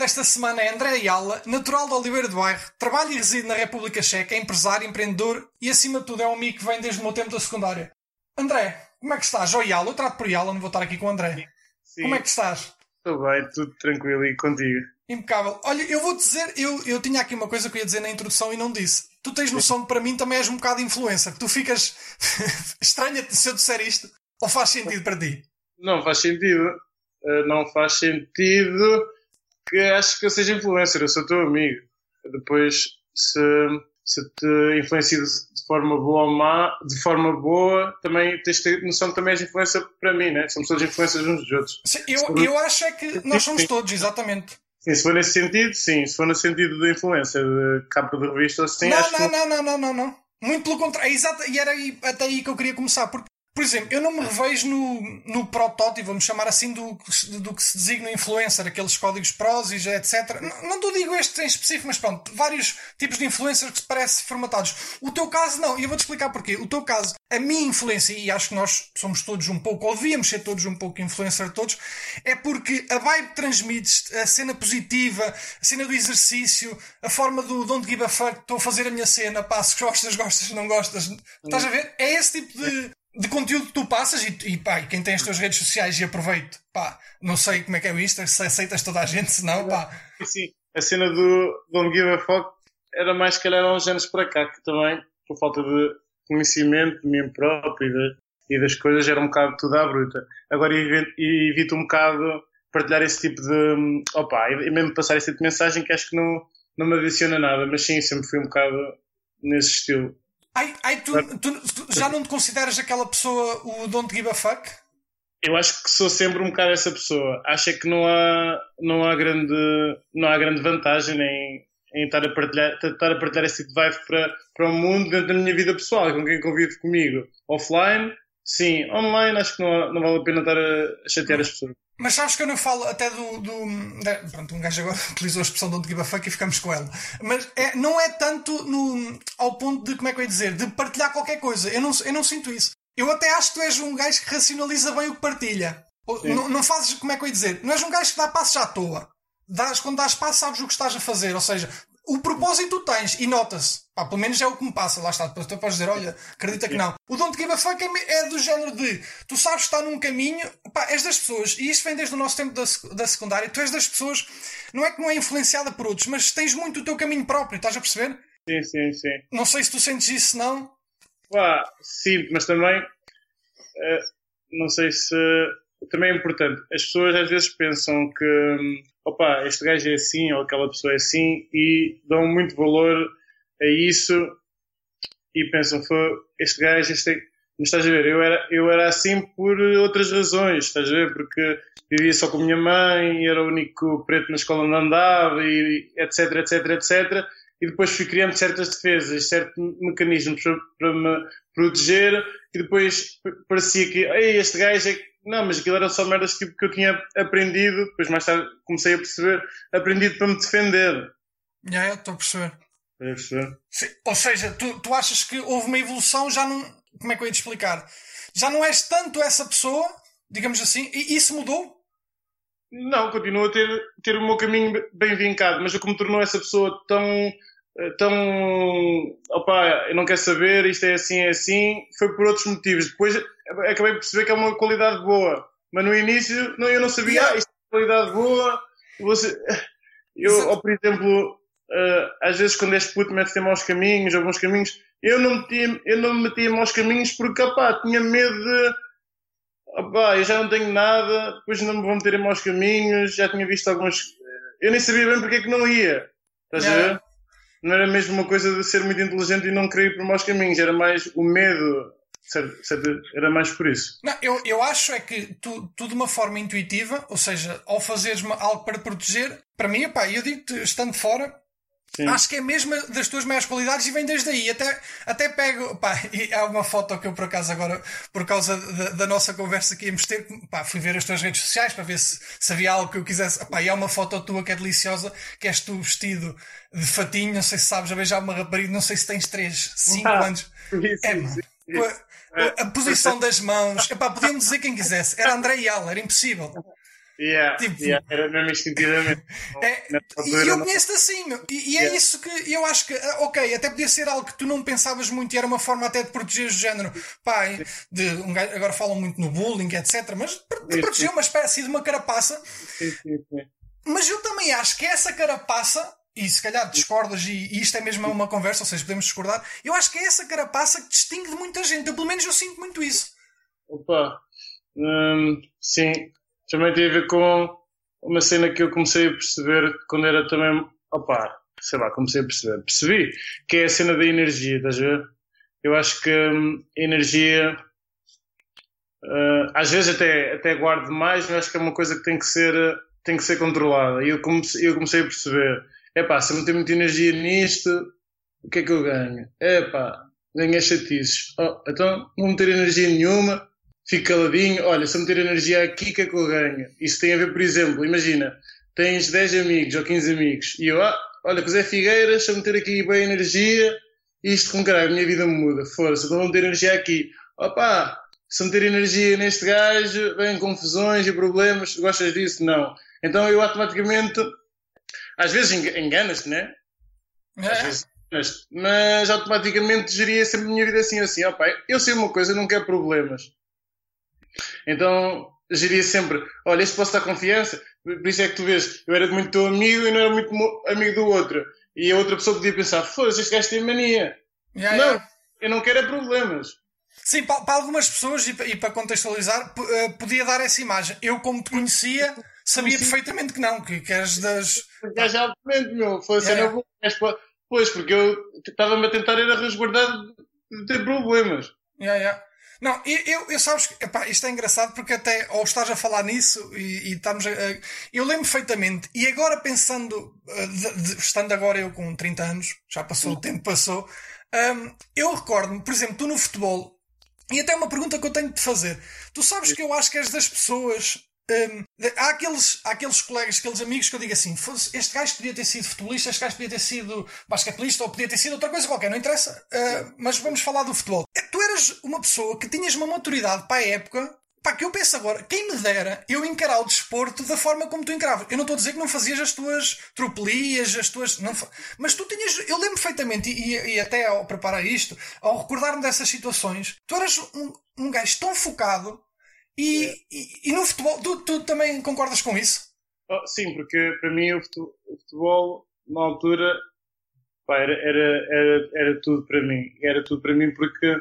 convidado desta semana é André Ayala, natural de Oliveira do Bairro, trabalha e reside na República Checa, é empresário, empreendedor e, acima de tudo, é um amigo que vem desde o meu tempo da secundária. André, como é que estás? Ou Ayala, eu trato por Ayala, não vou estar aqui com o André. Sim. Como é que estás? Estou bem, tudo tranquilo e contigo. Impecável. Olha, eu vou dizer, eu, eu tinha aqui uma coisa que eu ia dizer na introdução e não disse. Tu tens noção que para mim também és um bocado influencer. Tu ficas estranha se eu disser isto ou faz sentido para ti? Não faz sentido. Uh, não faz sentido que acho que eu seja influencer, eu sou teu amigo. Depois, se, se te influencio de forma boa ou má, de forma boa, também tens de ter noção que também és influência para mim, né? Somos todos influencers uns dos outros. Sim, eu, eu acho é que nós somos todos, exatamente. Sim, se for nesse sentido, sim. Se for no sentido de influência, de capa de revista, assim, não, acho não, que... não, não, não, não, não. Muito pelo contrário. É exato, e era até aí que eu queria começar. Porque, por exemplo, eu não me revejo no, no protótipo, vamos chamar assim, do, do que se designa influencer, aqueles códigos prós e etc. Não, não digo este em específico, mas pronto, vários tipos de influencers que se parecem formatados. O teu caso, não. E eu vou-te explicar porquê. O teu caso, a minha influência, e acho que nós somos todos um pouco, ou devíamos ser todos um pouco influencer todos, é porque a vibe transmites, a cena positiva, a cena do exercício, a forma do don't give a fuck, estou a fazer a minha cena, pá, se gostas, gostas, não gostas. Estás a ver? É esse tipo de, de conteúdo que tu passas e, e pá, e quem tem as tuas redes sociais e aproveito, pá, não sei como é que é o Insta, se aceitas toda a gente, se não, pá. Sim, a cena do Don't Give a Fuck era mais, se calhar, há uns anos para cá, que também, por falta de conhecimento de mim próprio e, de, e das coisas, era um bocado tudo à bruta. Agora evito um bocado partilhar esse tipo de. Opa, e mesmo passar esse tipo de mensagem que acho que não, não me adiciona nada, mas sim, sempre fui um bocado nesse estilo. Ai, ai, tu, tu, tu já não te consideras aquela pessoa o don't give a fuck? Eu acho que sou sempre um bocado essa pessoa. Acho é que não há, não há, grande, não há grande vantagem em, em estar, a partilhar, estar a partilhar esse tipo de vibe para, para o mundo dentro da minha vida pessoal, com quem convive comigo. Offline, sim. Online, acho que não, não vale a pena estar a chatear as pessoas. Mas sabes que eu não falo até do. do de, pronto, um gajo agora utilizou a expressão don't give a fuck e ficamos com ela. Mas é, não é tanto no, ao ponto de, como é que eu ia dizer, de partilhar qualquer coisa. Eu não, eu não sinto isso. Eu até acho que tu és um gajo que racionaliza bem o que partilha. Não, não fazes, como é que eu ia dizer? Não és um gajo que dá passos à toa. Dás, quando dás passos, sabes o que estás a fazer. Ou seja, o propósito tens e nota-se. Pá, pelo menos é o que me passa, lá está. Depois tu podes dizer, olha, acredita que não. O don't give a fuck é, é do género de tu sabes que está num caminho, pá, és das pessoas, e isto vem desde o nosso tempo da, da secundária, tu és das pessoas, não é que não é influenciada por outros, mas tens muito o teu caminho próprio, estás a perceber? Sim, sim, sim. Não sei se tu sentes isso, não. Pá, sim, mas também uh, não sei se também é importante. As pessoas às vezes pensam que hum, opa, este gajo é assim ou aquela pessoa é assim e dão muito valor a isso e pensam, este gajo, este... mas estás a ver, eu era, eu era assim por outras razões, estás a ver, porque vivia só com a minha mãe, era o único preto na escola onde andava e etc, etc, etc e depois fui criando certas defesas, certos mecanismos para, para me proteger e depois parecia que Ei, este gajo é não, mas aquilo era só merdas tipo, que eu tinha aprendido, depois mais tarde comecei a perceber, aprendido para me defender. Já, yeah, estou a perceber. a perceber? Sim, ou seja, tu, tu achas que houve uma evolução, já não. Como é que eu ia te explicar? Já não és tanto essa pessoa, digamos assim, e isso mudou? Não, continuo a ter, ter o meu caminho bem vincado, mas o que me tornou essa pessoa tão. Tão. opá, eu não quero saber, isto é assim, é assim, foi por outros motivos. Depois acabei por perceber que é uma qualidade boa. Mas no início não, eu não sabia, ah, isto é uma qualidade boa. Você... Eu, ou, por exemplo, uh, às vezes quando és puto metes-te em maus caminhos, bons caminhos, eu não, metia, eu não me metia em maus caminhos porque, opá, tinha medo de, opá, eu já não tenho nada, depois não me vou meter em maus caminhos, já tinha visto alguns, eu nem sabia bem porque é que não ia, estás a ver? Não era mesmo uma coisa de ser muito inteligente e não querer ir por maus caminhos, era mais o medo era mais por isso. Não, eu, eu acho é que tu, tu, de uma forma intuitiva, ou seja, ao fazeres algo para proteger, para mim, epá, eu digo estando fora, Sim. acho que é mesmo das tuas maiores qualidades e vem desde aí. Até, até pego, pá, e há uma foto que eu por acaso agora, por causa da, da nossa conversa que íamos ter, pá, fui ver as tuas redes sociais para ver se, se havia algo que eu quisesse. Pá, e há uma foto tua que é deliciosa, que és tu vestido de fatinho, não sei se sabes, a beijar uma rapariga, não sei se tens 3, 5 ah, anos. Isso, é, mano. A posição das mãos. Epá, podiam dizer quem quisesse. Era André Yala, era impossível. Yeah, tipo, yeah, era mesmo instintivamente. é, e eu conheço-te assim, meu. E, e é yeah. isso que eu acho que, ah, ok, até podia ser algo que tu não pensavas muito e era uma forma até de proteger o género. Pá, de, um, agora falam muito no bullying, etc. Mas de proteger uma espécie de uma carapaça. Sim, sim, sim. Mas eu também acho que essa carapaça e se calhar discordas e, e, isto é mesmo uma conversa, ou seja, podemos discordar, eu acho que é essa carapaça que distingue de muita gente. Eu, pelo menos eu sinto muito isso. Opa, hum, sim, também tem a ver com uma cena que eu comecei a perceber quando era também, opa, sei lá, comecei a perceber, percebi, que é a cena da energia, estás a ver? Eu acho que hum, a energia, uh, às vezes até, até guardo mais, mas acho que é uma coisa que tem que ser, tem que ser controlada. E eu comecei, eu comecei a perceber, é pá, se eu meter muita energia nisto, o que é que eu ganho? É pá, ganhei chatices. Oh, então, não meter energia nenhuma, fico caladinho. Olha, se eu meter energia aqui, o que é que eu ganho? Isso tem a ver, por exemplo, imagina, tens 10 amigos ou 15 amigos e eu, ah, olha, com o Zé Figueiras, se eu meter aqui bem energia, isto com caralho, a minha vida muda. Força, então vou meter energia aqui. Opá, se meter energia neste gajo, vem confusões e problemas, gostas disso? Não. Então eu automaticamente às vezes enganas-te, né? É. Às vezes enganas mas automaticamente geria sempre a minha vida assim, assim, ó pai, eu sei uma coisa, não quero problemas. Então, geria sempre, olha, este posso dar confiança, por isso é que tu vês, eu era muito teu amigo e não era muito amigo do outro. E a outra pessoa podia pensar, foda-se, este gajo tem mania. Yeah, não, yeah. eu não quero é problemas. Sim, para, para algumas pessoas, e para, e para contextualizar, uh, podia dar essa imagem. Eu, como te conhecia, sabia Sim. perfeitamente que não, que, que és das. És altamente, meu. Foi yeah. não Pois, porque eu estava-me a tentar ir a resguardar de ter problemas. Yeah, yeah. Não, eu, eu, eu sabes que isto é engraçado porque até ou estás a falar nisso e, e estamos a, eu lembro perfeitamente e agora pensando eh, de, de, estando agora eu com 30 anos já passou, o tempo passou um, eu recordo-me, por exemplo, tu no futebol e até uma pergunta que eu tenho de te fazer tu sabes que eu acho que és das pessoas um, há, aqueles, há aqueles colegas, aqueles amigos que eu digo assim: este gajo podia ter sido futebolista, este gajo podia ter sido basquetebolista ou podia ter sido outra coisa qualquer, não interessa. Uh, mas vamos falar do futebol. É, tu eras uma pessoa que tinhas uma maturidade para a época Pá, que eu penso agora, quem me dera eu encarar o desporto da forma como tu encaravas. Eu não estou a dizer que não fazias as tuas tropelias, as tuas. Não, mas tu tinhas. Eu lembro perfeitamente, e, e até ao preparar isto, ao recordar-me dessas situações, tu eras um, um gajo tão focado e, é. e, e, no futebol, tu, tu, também concordas com isso? Oh, sim, porque para mim o futebol, o futebol na altura pá, era, era, era, era tudo para mim. Era tudo para mim porque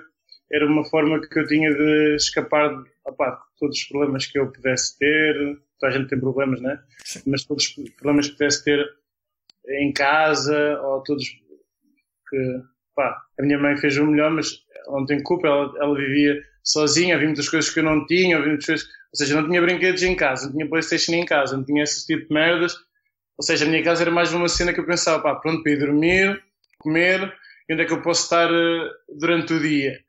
era uma forma que eu tinha de escapar de, opá, todos os problemas que eu pudesse ter. Toda a gente tem problemas, né? Sim. Mas todos os problemas que pudesse ter em casa ou todos que pá, a minha mãe fez o melhor, mas ela não tem culpa, ela, ela vivia sozinho, havia muitas coisas que eu não tinha, havia muitas coisas, ou seja, não tinha brinquedos em casa, não tinha Playstation em casa, não tinha esse tipo de merdas, ou seja, a minha casa era mais uma cena que eu pensava, pá, pronto, para ir dormir, comer, e onde é que eu posso estar uh, durante o dia.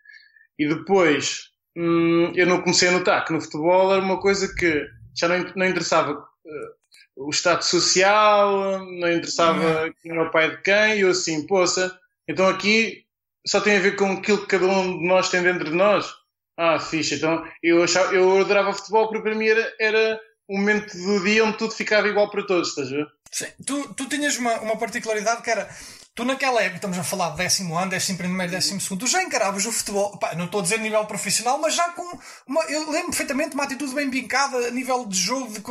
E depois, hum, eu não comecei a notar que no futebol era uma coisa que já não, não interessava uh, o estado social, não interessava uhum. quem era o pai de quem, e eu assim, poça, então aqui só tem a ver com aquilo que cada um de nós tem dentro de nós. Ah, fixe. Então eu, achava, eu adorava futebol porque para mim era, era um momento do dia onde tudo ficava igual para todos, estás a ver? Sim. Tu, tu tinhas uma, uma particularidade que era Tu naquela época, estamos a falar de décimo ano, décimo primeiro, décimo segundo, tu já encaravas o futebol, pá, não estou a dizer nível profissional, mas já com uma, eu lembro perfeitamente uma atitude bem bincada a nível de jogo, de,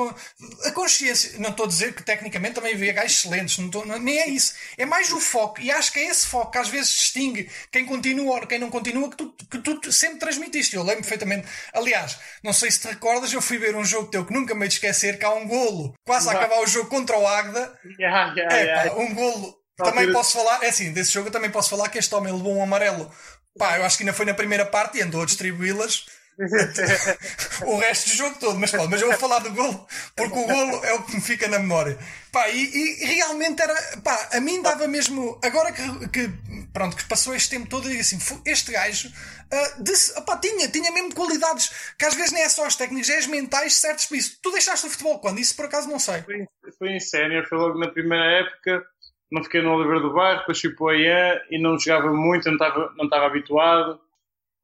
a consciência. Não estou a dizer que tecnicamente também havia gajos excelentes, não nem é isso. É mais o foco, e acho que é esse foco que às vezes distingue quem continua ou quem não continua, que tu, que tu sempre transmitiste. Eu lembro perfeitamente. Aliás, não sei se te recordas, eu fui ver um jogo teu que nunca me esquecer, que há um golo, quase a acabar o jogo contra o Agda. Yeah, yeah, é, yeah. um golo também posso falar, é assim, desse jogo eu também posso falar que este homem levou um amarelo. Pá, eu acho que ainda foi na primeira parte e andou a distribuí-las o resto do jogo todo, mas pode, mas eu vou falar do golo, porque o golo é o que me fica na memória. Pá, e, e realmente era, pá, a mim dava mesmo, agora que, que pronto, que passou este tempo todo, e assim, este gajo, uh, disse, opá, tinha, tinha mesmo qualidades, que às vezes nem é só as técnicas, é as mentais certas para isso. Tu deixaste o futebol quando? Isso por acaso não sei. Foi, foi em sénior, foi logo na primeira época, não fiquei no Oliveira do Bairro, depois fui para o AIA e não jogava muito, não estava, não estava habituado.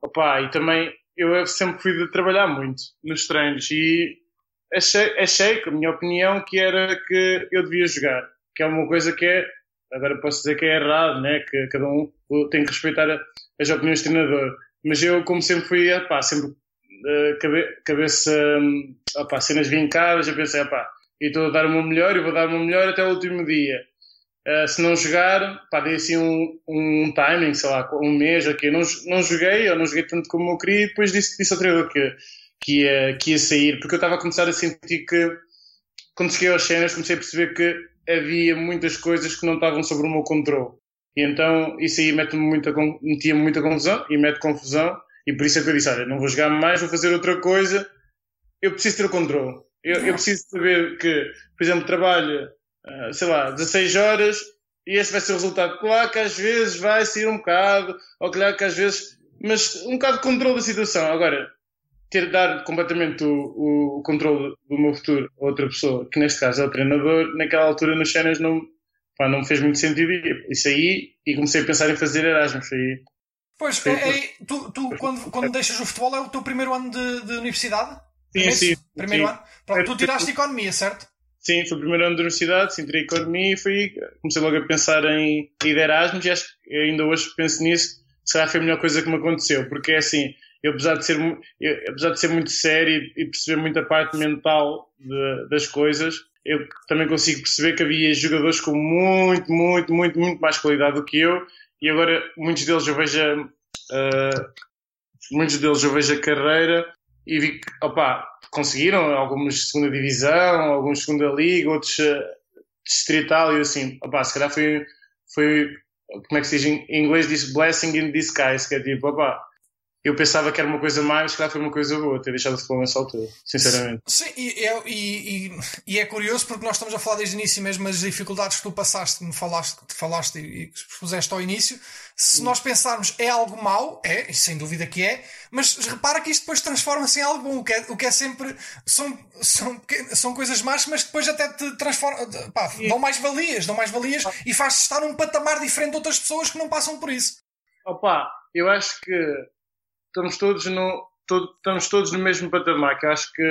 Opa, e também eu sempre fui de trabalhar muito nos treinos e achei, achei, com a minha opinião, que era que eu devia jogar. Que é uma coisa que é, agora posso dizer que é errado, né? que cada um tem que respeitar as opiniões do treinador. Mas eu, como sempre fui, pá, sempre uh, cabe, cabeça, opá, cenas vincadas, eu pensei, pá, e estou a dar o meu melhor e vou dar o meu melhor até o último dia. Uh, se não jogar, pá, dei assim um, um timing, sei lá, um mês aqui. Não, não joguei, eu não joguei tanto como eu queria e depois disse, disse ao treinador que, que, ia, que ia sair, porque eu estava a começar a sentir que, quando cheguei aos cenas, comecei a perceber que havia muitas coisas que não estavam sobre o meu controle. E então isso aí mete-me muita, metia-me muita confusão e mete confusão. E por isso é que eu disse: olha, não vou jogar mais, vou fazer outra coisa. Eu preciso ter o controle. Eu, eu preciso saber que, por exemplo, trabalho, uh, sei lá, 16 horas e este vai ser o resultado. Claro que às vezes vai sair um bocado, ou claro que às vezes. Mas um bocado de controle da situação. Agora, ter de dar completamente o, o, o controle do meu futuro a outra pessoa, que neste caso é o treinador, naquela altura nos cenas não, pá, não me fez muito sentido isso aí e comecei a pensar em fazer Erasmus aí. Pois, é, é, tu, tu quando, quando deixas o futebol é o teu primeiro ano de, de universidade? Sim, é sim. Primeiro sim. ano? Pronto, tu tiraste economia, certo? Sim, foi o primeiro ano de universidade, sim, tirei economia e fui, comecei logo a pensar em ir Erasmus e acho que ainda hoje penso nisso, se calhar foi a melhor coisa que me aconteceu, porque é assim, eu apesar de ser, eu, apesar de ser muito sério e perceber muita parte mental de, das coisas, eu também consigo perceber que havia jogadores com muito, muito, muito, muito mais qualidade do que eu e agora muitos deles eu vejo a, muitos deles eu vejo a carreira e vi que, opa, conseguiram alguns de segunda divisão, alguns de segunda liga, outros uh, distrital e assim, opa, se calhar foi, foi, como é que se diz em inglês, diz blessing in disguise, que é tipo, opa, eu pensava que era uma coisa má, mas claro foi uma coisa boa ter deixado de futebol nessa altura, sinceramente. Sim, e, é, e, e, e, é curioso porque nós estamos a falar desde o início mesmo as dificuldades que tu passaste, que me falaste, que falaste e que expuseste ao início. Se nós pensarmos é algo mau, é, sem dúvida que é, mas repara que isto depois transforma-se em algo bom, o que é, o que é sempre. São, são, são coisas más, mas depois até te transformam. Pá, dão mais valias, dão mais valias e faz-te estar num patamar diferente de outras pessoas que não passam por isso. Opa, eu acho que estamos todos no, todo, estamos todos no mesmo patamar, que acho que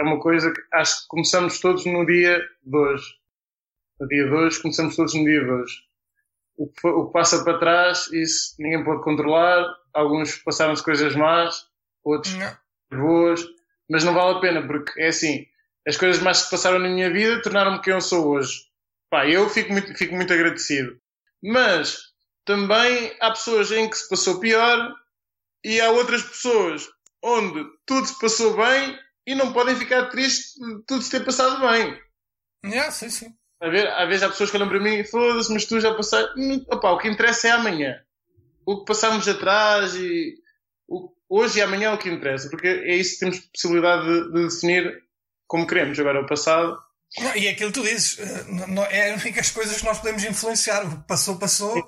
é uma coisa que acho que começamos todos no dia de hoje. No dia de hoje, começamos todos no dia de hoje. O que, o que passa para trás, isso ninguém pode controlar. Alguns passaram-se coisas más, outros não. boas, mas não vale a pena, porque é assim, as coisas mais que passaram na minha vida tornaram-me quem eu sou hoje. Pá, eu fico muito, fico muito agradecido. Mas também há pessoas em que se passou pior e há outras pessoas onde tudo se passou bem e não podem ficar tristes de tudo se ter passado bem. É, sim, sim. A ver, às vezes há pessoas que olham para mim e foda-se, mas tu já passaste. Hum, opa, o que interessa é amanhã. O que passamos atrás e o... hoje e amanhã é o que interessa, porque é isso que temos possibilidade de, de definir como queremos. Agora, o passado não, e é aquilo que tu dizes, eh, não, é as únicas coisas que nós podemos influenciar. O que passou, passou.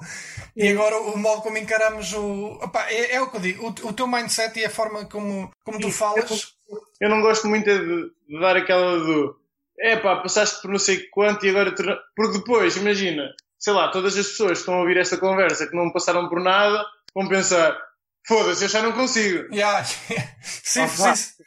E agora o modo como encaramos o. Opa, é, é, o que eu digo, o, o, teu mindset e a forma como, como tu falas. Eu, não gosto muito de, de, dar aquela do. É pá, passaste por não sei quanto e agora. Porque depois, imagina, sei lá, todas as pessoas que estão a ouvir esta conversa que não passaram por nada vão pensar: foda-se, eu já não consigo. Yeah. sim, ah, sim.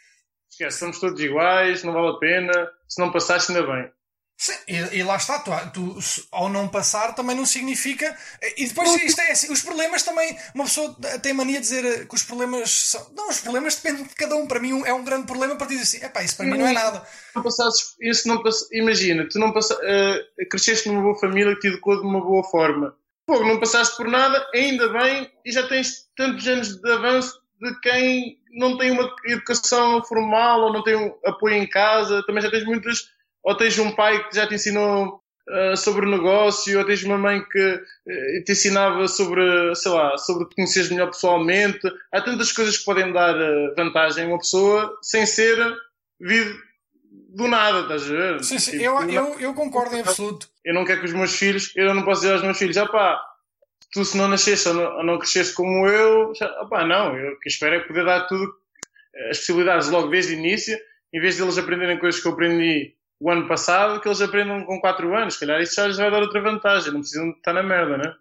Esquece, somos todos iguais, não vale a pena se não passaste, ainda bem. Sim, e, e, lá está, tu, tu, ao não passar também não significa. E depois isto é assim, os problemas também. Uma pessoa tem mania de dizer que os problemas são. Não, os problemas dependem de cada um. Para mim é um grande problema para ti dizer assim, epá, isso para mim não é nada. Não passasses, isso não pass... Imagina, tu não passa, uh, cresceste numa boa família que te educou de uma boa forma. Pô, não passaste por nada, ainda bem, e já tens tantos anos de avanço de quem não tem uma educação formal ou não tem um apoio em casa, também já tens muitas, ou tens um pai que já te ensinou uh, sobre o negócio, ou tens uma mãe que uh, te ensinava sobre, sei lá, sobre te conheceres melhor pessoalmente. Há tantas coisas que podem dar uh, vantagem a uma pessoa sem ser vir do nada, estás a ver? Sim, sim, tipo, eu, eu, eu concordo em absoluto. Eu não quero que os meus filhos, eu não posso dizer aos meus filhos, ah pá, tu se não nasceste ou não, ou não cresceste como eu, já, opa, não, eu que espero é poder dar tudo, as possibilidades logo desde o início, em vez de eles aprenderem coisas que eu aprendi o ano passado, que eles aprendam com 4 anos. Se calhar isso já lhes vai dar outra vantagem, não precisam estar na merda, né?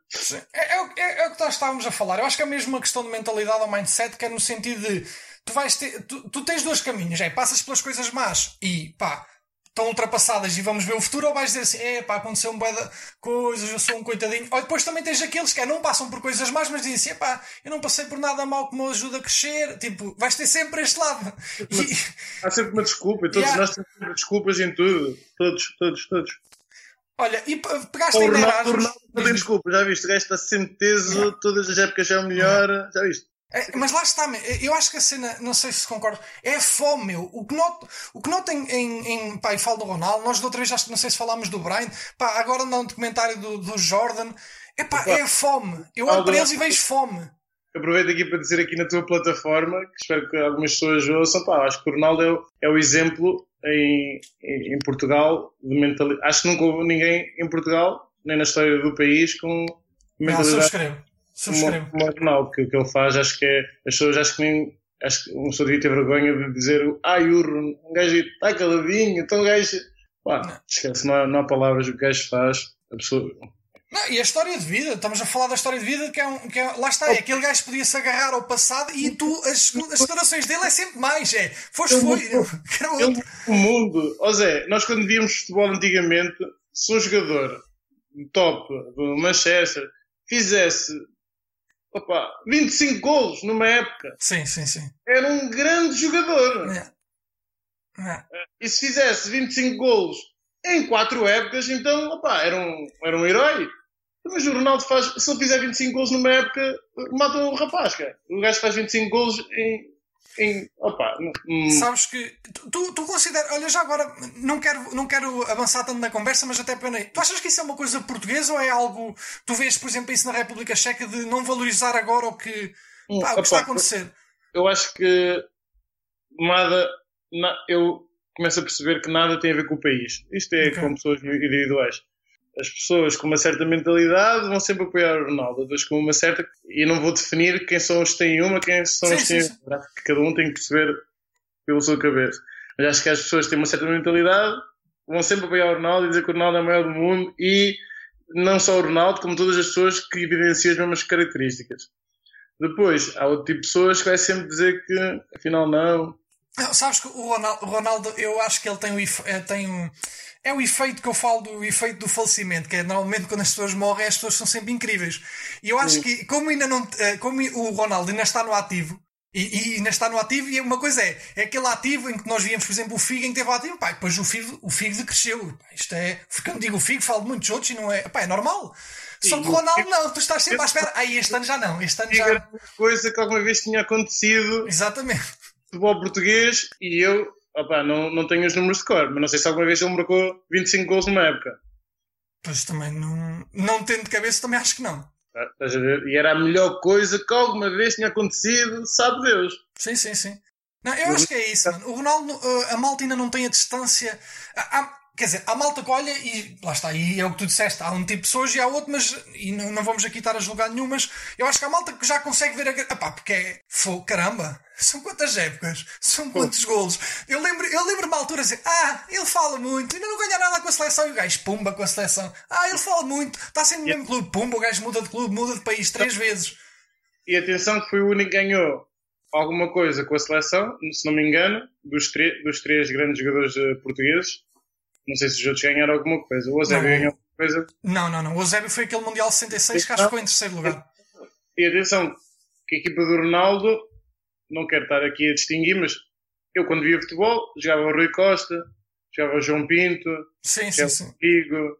É, é, é, é o que nós estávamos a falar. Eu acho que é mesmo uma questão de mentalidade ou mindset, que é no sentido de tu vais ter, tu, tu tens dois caminhos, é, passas pelas coisas más e pá, estão ultrapassadas e vamos ver o futuro, ou vais dizer assim, é pá, aconteceu um de coisas, eu sou um coitadinho. Ou depois também tens aqueles que é, não passam por coisas más, mas dizem assim, é pá, eu não passei por nada mal que me ajuda a crescer. Tipo, vais ter sempre este lado. E... Há sempre uma desculpa, e todos yeah. nós temos desculpas em tudo. Todos, todos, todos. Olha, e pegaste em Erasmus. Não tem desculpa, já viste? O gajo está sempre teso, yeah. todas as épocas é o melhor, yeah. já viste? É, mas lá está, eu acho que a cena, não sei se concordo, é a fome, meu. O que noto, o que noto em, em, em pá, e falo do Ronaldo, nós de outra vez, acho que não sei se falámos do Brian, pá, agora não um documentário do, do Jordan, é pá, é a fome. Eu olho para eles e vejo fome. Aproveito aqui para dizer aqui na tua plataforma, que espero que algumas pessoas ouçam, pá, acho que o Ronaldo é o, é o exemplo em, em, em Portugal de mentalidade. Acho que nunca houve ninguém em Portugal, nem na história do país, com mentalidade. Subscrevo. Como, como que o que ele faz, acho que é. As pessoas acho que nem. Acho que uma pessoa devia ter vergonha de dizer ai, urro, um gajo está caladinho, então o gajo. Pá, esquece, não há, não há palavras, o que o gajo faz. A pessoa, não, e a história de vida, estamos a falar da história de vida que é, um, que é lá está, é aquele gajo podia se agarrar ao passado e tu, as, as declarações dele é sempre mais, é, foste foi, outro. O mundo, ó Zé, nós quando víamos futebol antigamente, se um jogador top do Manchester fizesse opa, 25 golos numa época. Sim, sim, sim. Era um grande jogador. É. É. E se fizesse 25 golos em 4 épocas, então opa, era, um, era um herói. Mas o Ronaldo faz, se ele fizer 25 golos numa época, mata o rapaz, cara. O gajo faz 25 golos em em, opa, hum. Sabes que tu, tu consideras, olha, já agora não quero, não quero avançar tanto na conversa, mas até pena. Tu achas que isso é uma coisa portuguesa ou é algo. Tu vês, por exemplo, isso na República Checa de não valorizar agora o que, hum, pá, o que está a acontecer? Eu, eu acho que nada. Na, eu começo a perceber que nada tem a ver com o país. Isto é okay. com pessoas individuais as pessoas com uma certa mentalidade vão sempre apoiar o Ronaldo, outras com uma certa. E não vou definir quem são os que têm uma, quem são sim, os que têm outra. Cada um tem que perceber pela sua cabeça. Mas acho que as pessoas que têm uma certa mentalidade vão sempre apoiar o Ronaldo e dizer que o Ronaldo é o maior do mundo e não só o Ronaldo, como todas as pessoas que evidenciam as mesmas características. Depois, há outro tipo de pessoas que vai sempre dizer que afinal não. não sabes que o Ronaldo, o Ronaldo, eu acho que ele tem, um, eh, tem um é o efeito que eu falo do efeito do falecimento, que é normalmente quando as pessoas morrem, as pessoas são sempre incríveis. E eu acho que, como ainda não, eh, como o Ronaldo ainda está no ativo, e, e ainda está no ativo, e uma coisa é, é aquele ativo em que nós víamos, por exemplo, o Figo em que teve ativo, pá, depois o Figo, o Figo decresceu. Isto é, quando digo o Figo, falo de muitos outros e não é, pá, é normal. Só que o Ronaldo não, tu estás sempre à espera. Ah, este ano já não, este ano já. Coisa que alguma vez tinha acontecido. Exatamente. Futebol português e eu Opa, não, não tenho os números de cor, mas não sei se alguma vez ele marcou 25 gols numa época. Pois também não. Não tendo de cabeça, também acho que não. Ah, estás a ver? E era a melhor coisa que alguma vez tinha acontecido, sabe Deus. Sim, sim, sim. Não, eu acho que é isso, mano. O Ronaldo, uh, a malta ainda não tem a distância. Há, Quer dizer, há malta que olha e lá está, e é o que tu disseste, há um tipo de pessoas e há outro, mas e não, não vamos aqui estar a julgar nenhum, mas eu acho que há malta que já consegue ver a. Epá, porque é. Fô, caramba, são quantas épocas? São quantos golos? Eu lembro, eu lembro uma altura assim, ah, ele fala muito, ainda não ganha nada com a seleção, e o gajo pumba com a seleção. Ah, ele fala muito, está sempre no mesmo clube, pumba, o gajo muda de clube, muda de país três vezes. E atenção que foi o único que ganhou alguma coisa com a seleção, se não me engano, dos, dos três grandes jogadores eh, portugueses não sei se os outros ganharam alguma coisa. O Eusébio ganhou alguma coisa. Não, não, não. O Eusébio foi aquele Mundial 66 que acho que ficou em terceiro lugar. E atenção, que a equipa do Ronaldo, não quero estar aqui a distinguir, mas eu quando via futebol, jogava o Rui Costa, jogava o João Pinto, sim, sim, sim. Figo.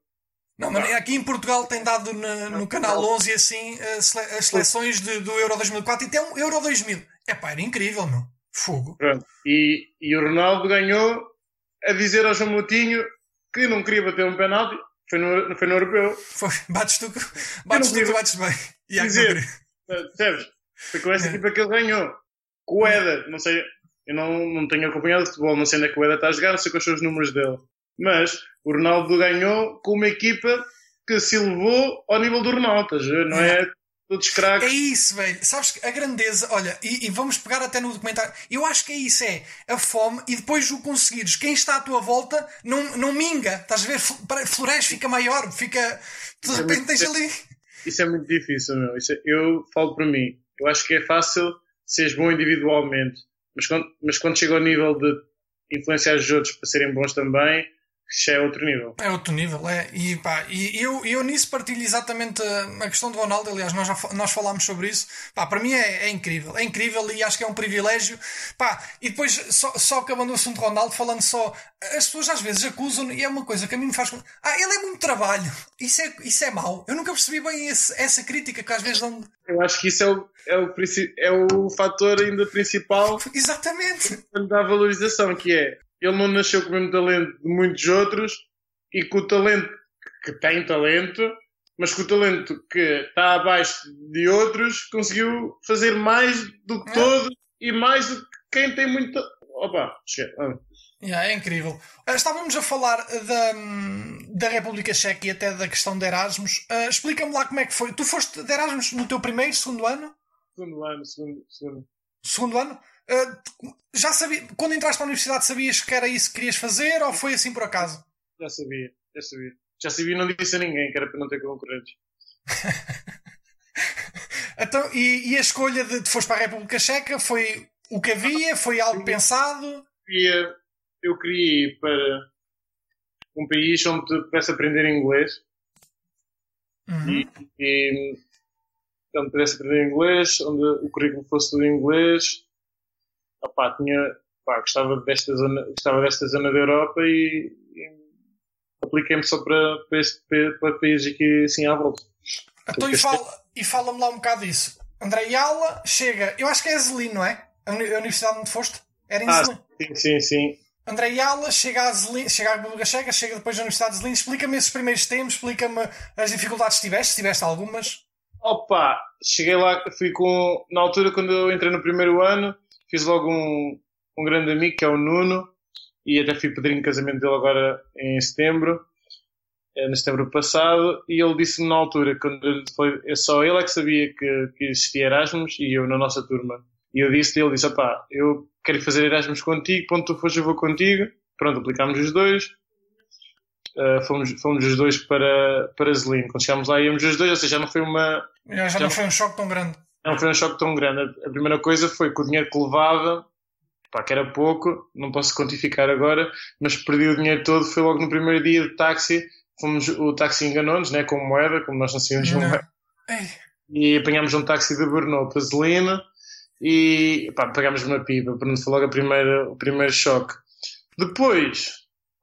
Não, mas aqui em Portugal tem dado no, no canal 11 e assim as seleções de, do Euro 2004 e tem um Euro 2000. É pá, era incrível, meu. Fogo. Pronto. E, e o Ronaldo ganhou a dizer ao João Moutinho que não queria bater um penalti. Foi no, foi no europeu. Foi. Bates tu, bates tu, bates bem. E dizer, percebes? Foi com essa é. equipa que ele ganhou. Com o Éder, não sei, eu não, não tenho acompanhado o futebol, não sei onde é que o está a jogar, não sei quais são os números dele. Mas o Ronaldo ganhou com uma equipa que se elevou ao nível do Ronaldo, não é? É Todos craques. É isso, velho. Sabes que a grandeza, olha, e, e, vamos pegar até no documentário. Eu acho que é isso, é a fome e depois o conseguires. Quem está à tua volta não, não minga. Estás a ver? Floresce, fica maior, fica. De isso é repente é ali. Isso é muito difícil, meu. Isso é, eu falo para mim. Eu acho que é fácil seres bom individualmente, Mas quando, mas quando chega ao nível de influenciar os outros para serem bons também, já é outro nível. É outro nível, é. E, pá, e eu, eu nisso partilho exatamente a, questão do Ronaldo. Aliás, nós, já, nós falámos sobre isso. Pá, para mim é, é incrível. É incrível e acho que é um privilégio. Pá, e depois, só, só acabando o assunto Ronaldo, falando só. As pessoas às vezes acusam e é uma coisa que a mim me faz. Ah, ele é muito trabalho. Isso é, isso é mau. Eu nunca percebi bem esse, essa crítica que às vezes dão. Eu acho que isso é o, é o, é o fator ainda principal. Exatamente. Da valorização, que é ele não nasceu com o mesmo talento de muitos outros e com o talento que tem talento, mas com o talento que está abaixo de outros, conseguiu fazer mais do que é. todos e mais do que quem tem muito. Opa, chega. Yeah, é incrível. Uh, estávamos a falar da, da República Checa e até da questão de Erasmus. Uh, Explica-me lá como é que foi. Tu foste de Erasmus no teu primeiro, segundo ano? Segundo ano, segundo, segundo. Segundo ano? Uh, já sabia, quando entraste para a universidade, sabias que era isso que querias fazer ou foi assim por acaso? Já sabia, já sabia. Já sabia e não disse a ninguém que era para não ter concorrentes. então, e, e, a escolha de, de foste para a República Checa foi o que havia? Foi algo pensado? Eu, eu queria ir para um país onde pudesse aprender inglês uhum. e, e onde pudesse aprender inglês, onde o currículo fosse tudo em inglês opá, tinha, opá, gostava, desta zona, gostava desta zona da Europa e, e apliquei-me só para, para, este, para países aqui assim à volta. Então, e fala-me fala lá um bocado disso. André Yala chega, eu acho que é Zelino, não é? A universidade onde foste? Era em ah, Sim, sim, sim. André Yala chega a Zelino, chega à República Checa, chega depois à Universidade de Zelino. Explica-me esses primeiros tempos, explica-me as dificuldades que tiveste, se tiveste algumas. Opa, cheguei lá, fui com. Na altura, quando eu entrei no primeiro ano, fiz logo um, um grande amigo que é o Nuno e até fui padrinho de casamento dele agora em setembro, eh, no setembro passado, e ele disse-me na altura, quando foi, é só ele é que sabia que, que existia Erasmus e eu na nossa turma. E eu disse ele disse, opá, eu quero fazer Erasmus contigo, quando tu fores eu vou contigo. Pronto, aplicámos os dois. Uh, fomos, fomos os dois para, para Zelino. Quando chegámos lá íamos os dois, ou seja, já não foi uma... Já, já não foi um choque tão grande não foi um choque tão grande. A primeira coisa foi que o dinheiro que levava, pá, que era pouco, não posso quantificar agora, mas perdi o dinheiro todo, foi logo no primeiro dia de táxi. Fomos, o táxi enganou-nos, né, com moeda, como nós não sabíamos moeda. E apanhámos um táxi de Brno para Zelina e pá, pagámos uma pipa. Pronto, foi logo a primeira, o primeiro choque. Depois,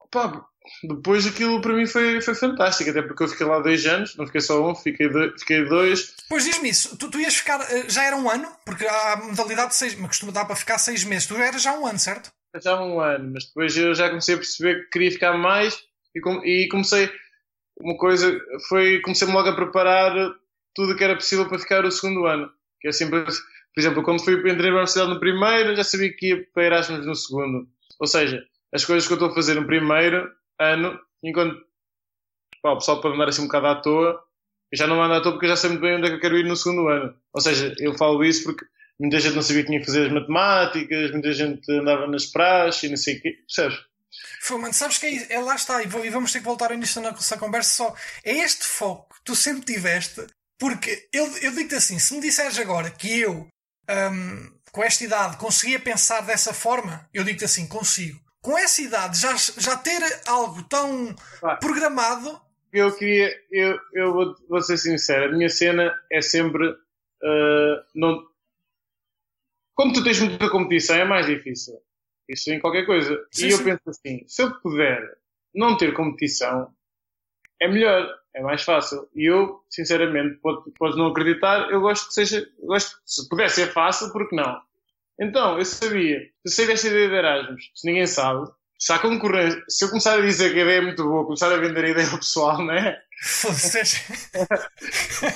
pá, depois aquilo para mim foi, foi fantástico, até porque eu fiquei lá dois anos, não fiquei só um, fiquei dois. Fiquei dois. Pois diz-me isso, tu, tu ias ficar, eh, já era um ano, porque há a modalidade de seis, mas costuma dar para ficar seis meses, tu eras já um ano, certo? Já um ano, mas depois eu já comecei a perceber que queria ficar mais e, com, e comecei, uma coisa, foi, comecei-me logo a preparar tudo o que era possível para ficar o segundo ano, que é sempre, por exemplo, quando fui, entrei na universidade no primeiro, já sabia que ia para Erasmus no segundo, ou seja, as coisas que eu estou a fazer no primeiro ano, enquanto pá, o pessoal pode andar assim um bocado à toa, eu já não ando à toa porque eu já sei muito bem onde é que eu quero ir no segundo ano. Ou seja, eu falo isso porque muita gente não sabia que tinha que fazer as matemáticas, muita gente andava nas praxes e não sei o quê, percebes? Foi, mano, sabes que é, é lá está, e, vamos ter que voltar a isto na nossa conversa só. É este foco que tu sempre tiveste, porque eu, eu digo-te assim: se me disseres agora que eu, um, com esta idade, conseguia pensar dessa forma, eu digo-te assim: consigo com essa idade, já, já ter algo tão ah, programado. Eu queria, eu, eu vou, vou, ser sincero, a minha cena é sempre. Uh, não... Como tu tens muita competição, é mais difícil. Isso em qualquer coisa. Sim, e eu sim. penso assim: se eu puder não ter competição, é melhor, é mais fácil. E eu, sinceramente, podes não acreditar, eu gosto que seja. Gosto, se puder ser fácil, porque não? Então, eu sabia. Eu sei desta ideia de Erasmus. Se ninguém sabe, se há concorrência, se eu começar a dizer que a ideia é muito boa, começar a vender a ideia ao pessoal, não é?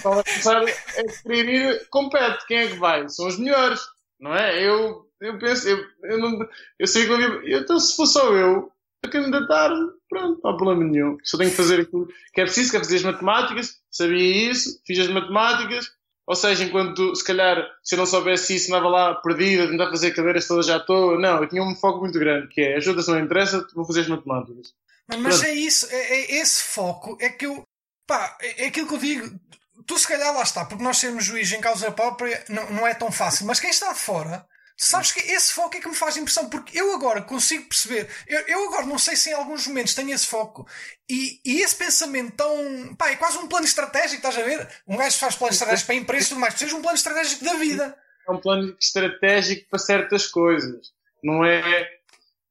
começar a querer ir, compete. Quem é que vai? São os melhores, não é? Eu, eu penso, eu, eu, não, eu sei que eu, então se for só eu a candidatar, pronto, não há problema nenhum. Só tenho que fazer aquilo que é preciso, que é fazer as matemáticas, sabia isso, fiz as matemáticas, ou seja, enquanto se calhar se eu não soubesse isso, andava lá perdida, tentar fazer cadeiras todas já à toa. Não, eu tinha um foco muito grande, que é ajuda se não interessa, vou fazer as matemáticas. Mas, é isso, é, é, esse foco, é que eu. Pá, é, é aquilo que eu digo. Tu se calhar lá está, porque nós sermos juiz em causa própria não, não é tão fácil, mas quem está de fora Sabes que esse foco é que me faz impressão, porque eu agora consigo perceber, eu, eu agora não sei se em alguns momentos tenho esse foco e, e esse pensamento tão. pá, é quase um plano estratégico, estás a ver? Um gajo faz plano estratégico para a empresa e tudo mais, tu um plano estratégico da vida. É um plano estratégico para certas coisas. Não é.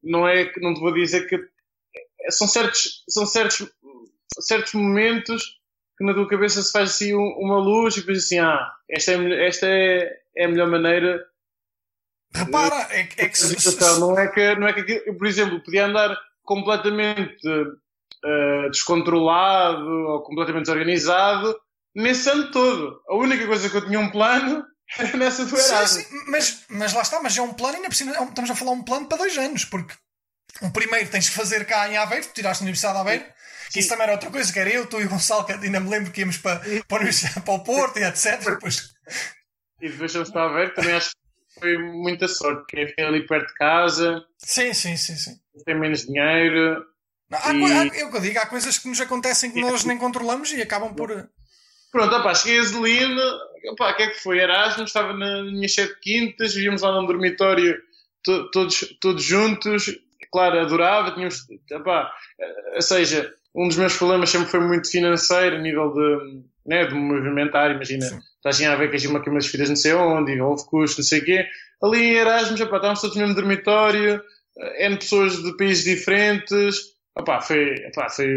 Não é. Não te vou dizer que. São certos, são certos, certos momentos que na tua cabeça se faz assim uma luz e depois assim, ah, esta é, esta é, é a melhor maneira Repara, é, é que se, não é que, não é que eu, por exemplo, podia andar completamente uh, descontrolado ou completamente desorganizado nesse ano todo. A única coisa que eu tinha um plano era nessa do Erasmus. Sim, sim, mas, mas lá está, mas é um plano, ainda por cima, é estamos a falar um plano para dois anos, porque o primeiro tens que fazer cá em Aveiro, tiraste a Universidade de Aveiro, que isso também era outra coisa, que era eu, tu e o Gonçalo, que ainda me lembro que íamos para, para, a para o Porto e etc. Depois... E depois fomos para Aveiro, também acho que foi muita sorte, porque é ali perto de casa. Sim, sim, sim, sim. Tem menos dinheiro. Não, há, e... eu digo, há coisas que nos acontecem que nós nem controlamos e acabam por. Pronto, opá, cheguei a Zelina, opá, o que é que foi? Erasmus, estava na minha sete quintas, vivíamos lá num dormitório to, todos, todos juntos, claro, adorava, tínhamos, opá, ou seja, um dos meus problemas sempre foi muito financeiro, a nível de, né, de movimentar, imagina. Sim estás a ver que havia uma câmara de filhas não sei onde, houve custos, não sei o quê. Ali em Erasmus, opa, estávamos todos no mesmo dormitório, N pessoas de países diferentes. Opa, foi, opa, foi,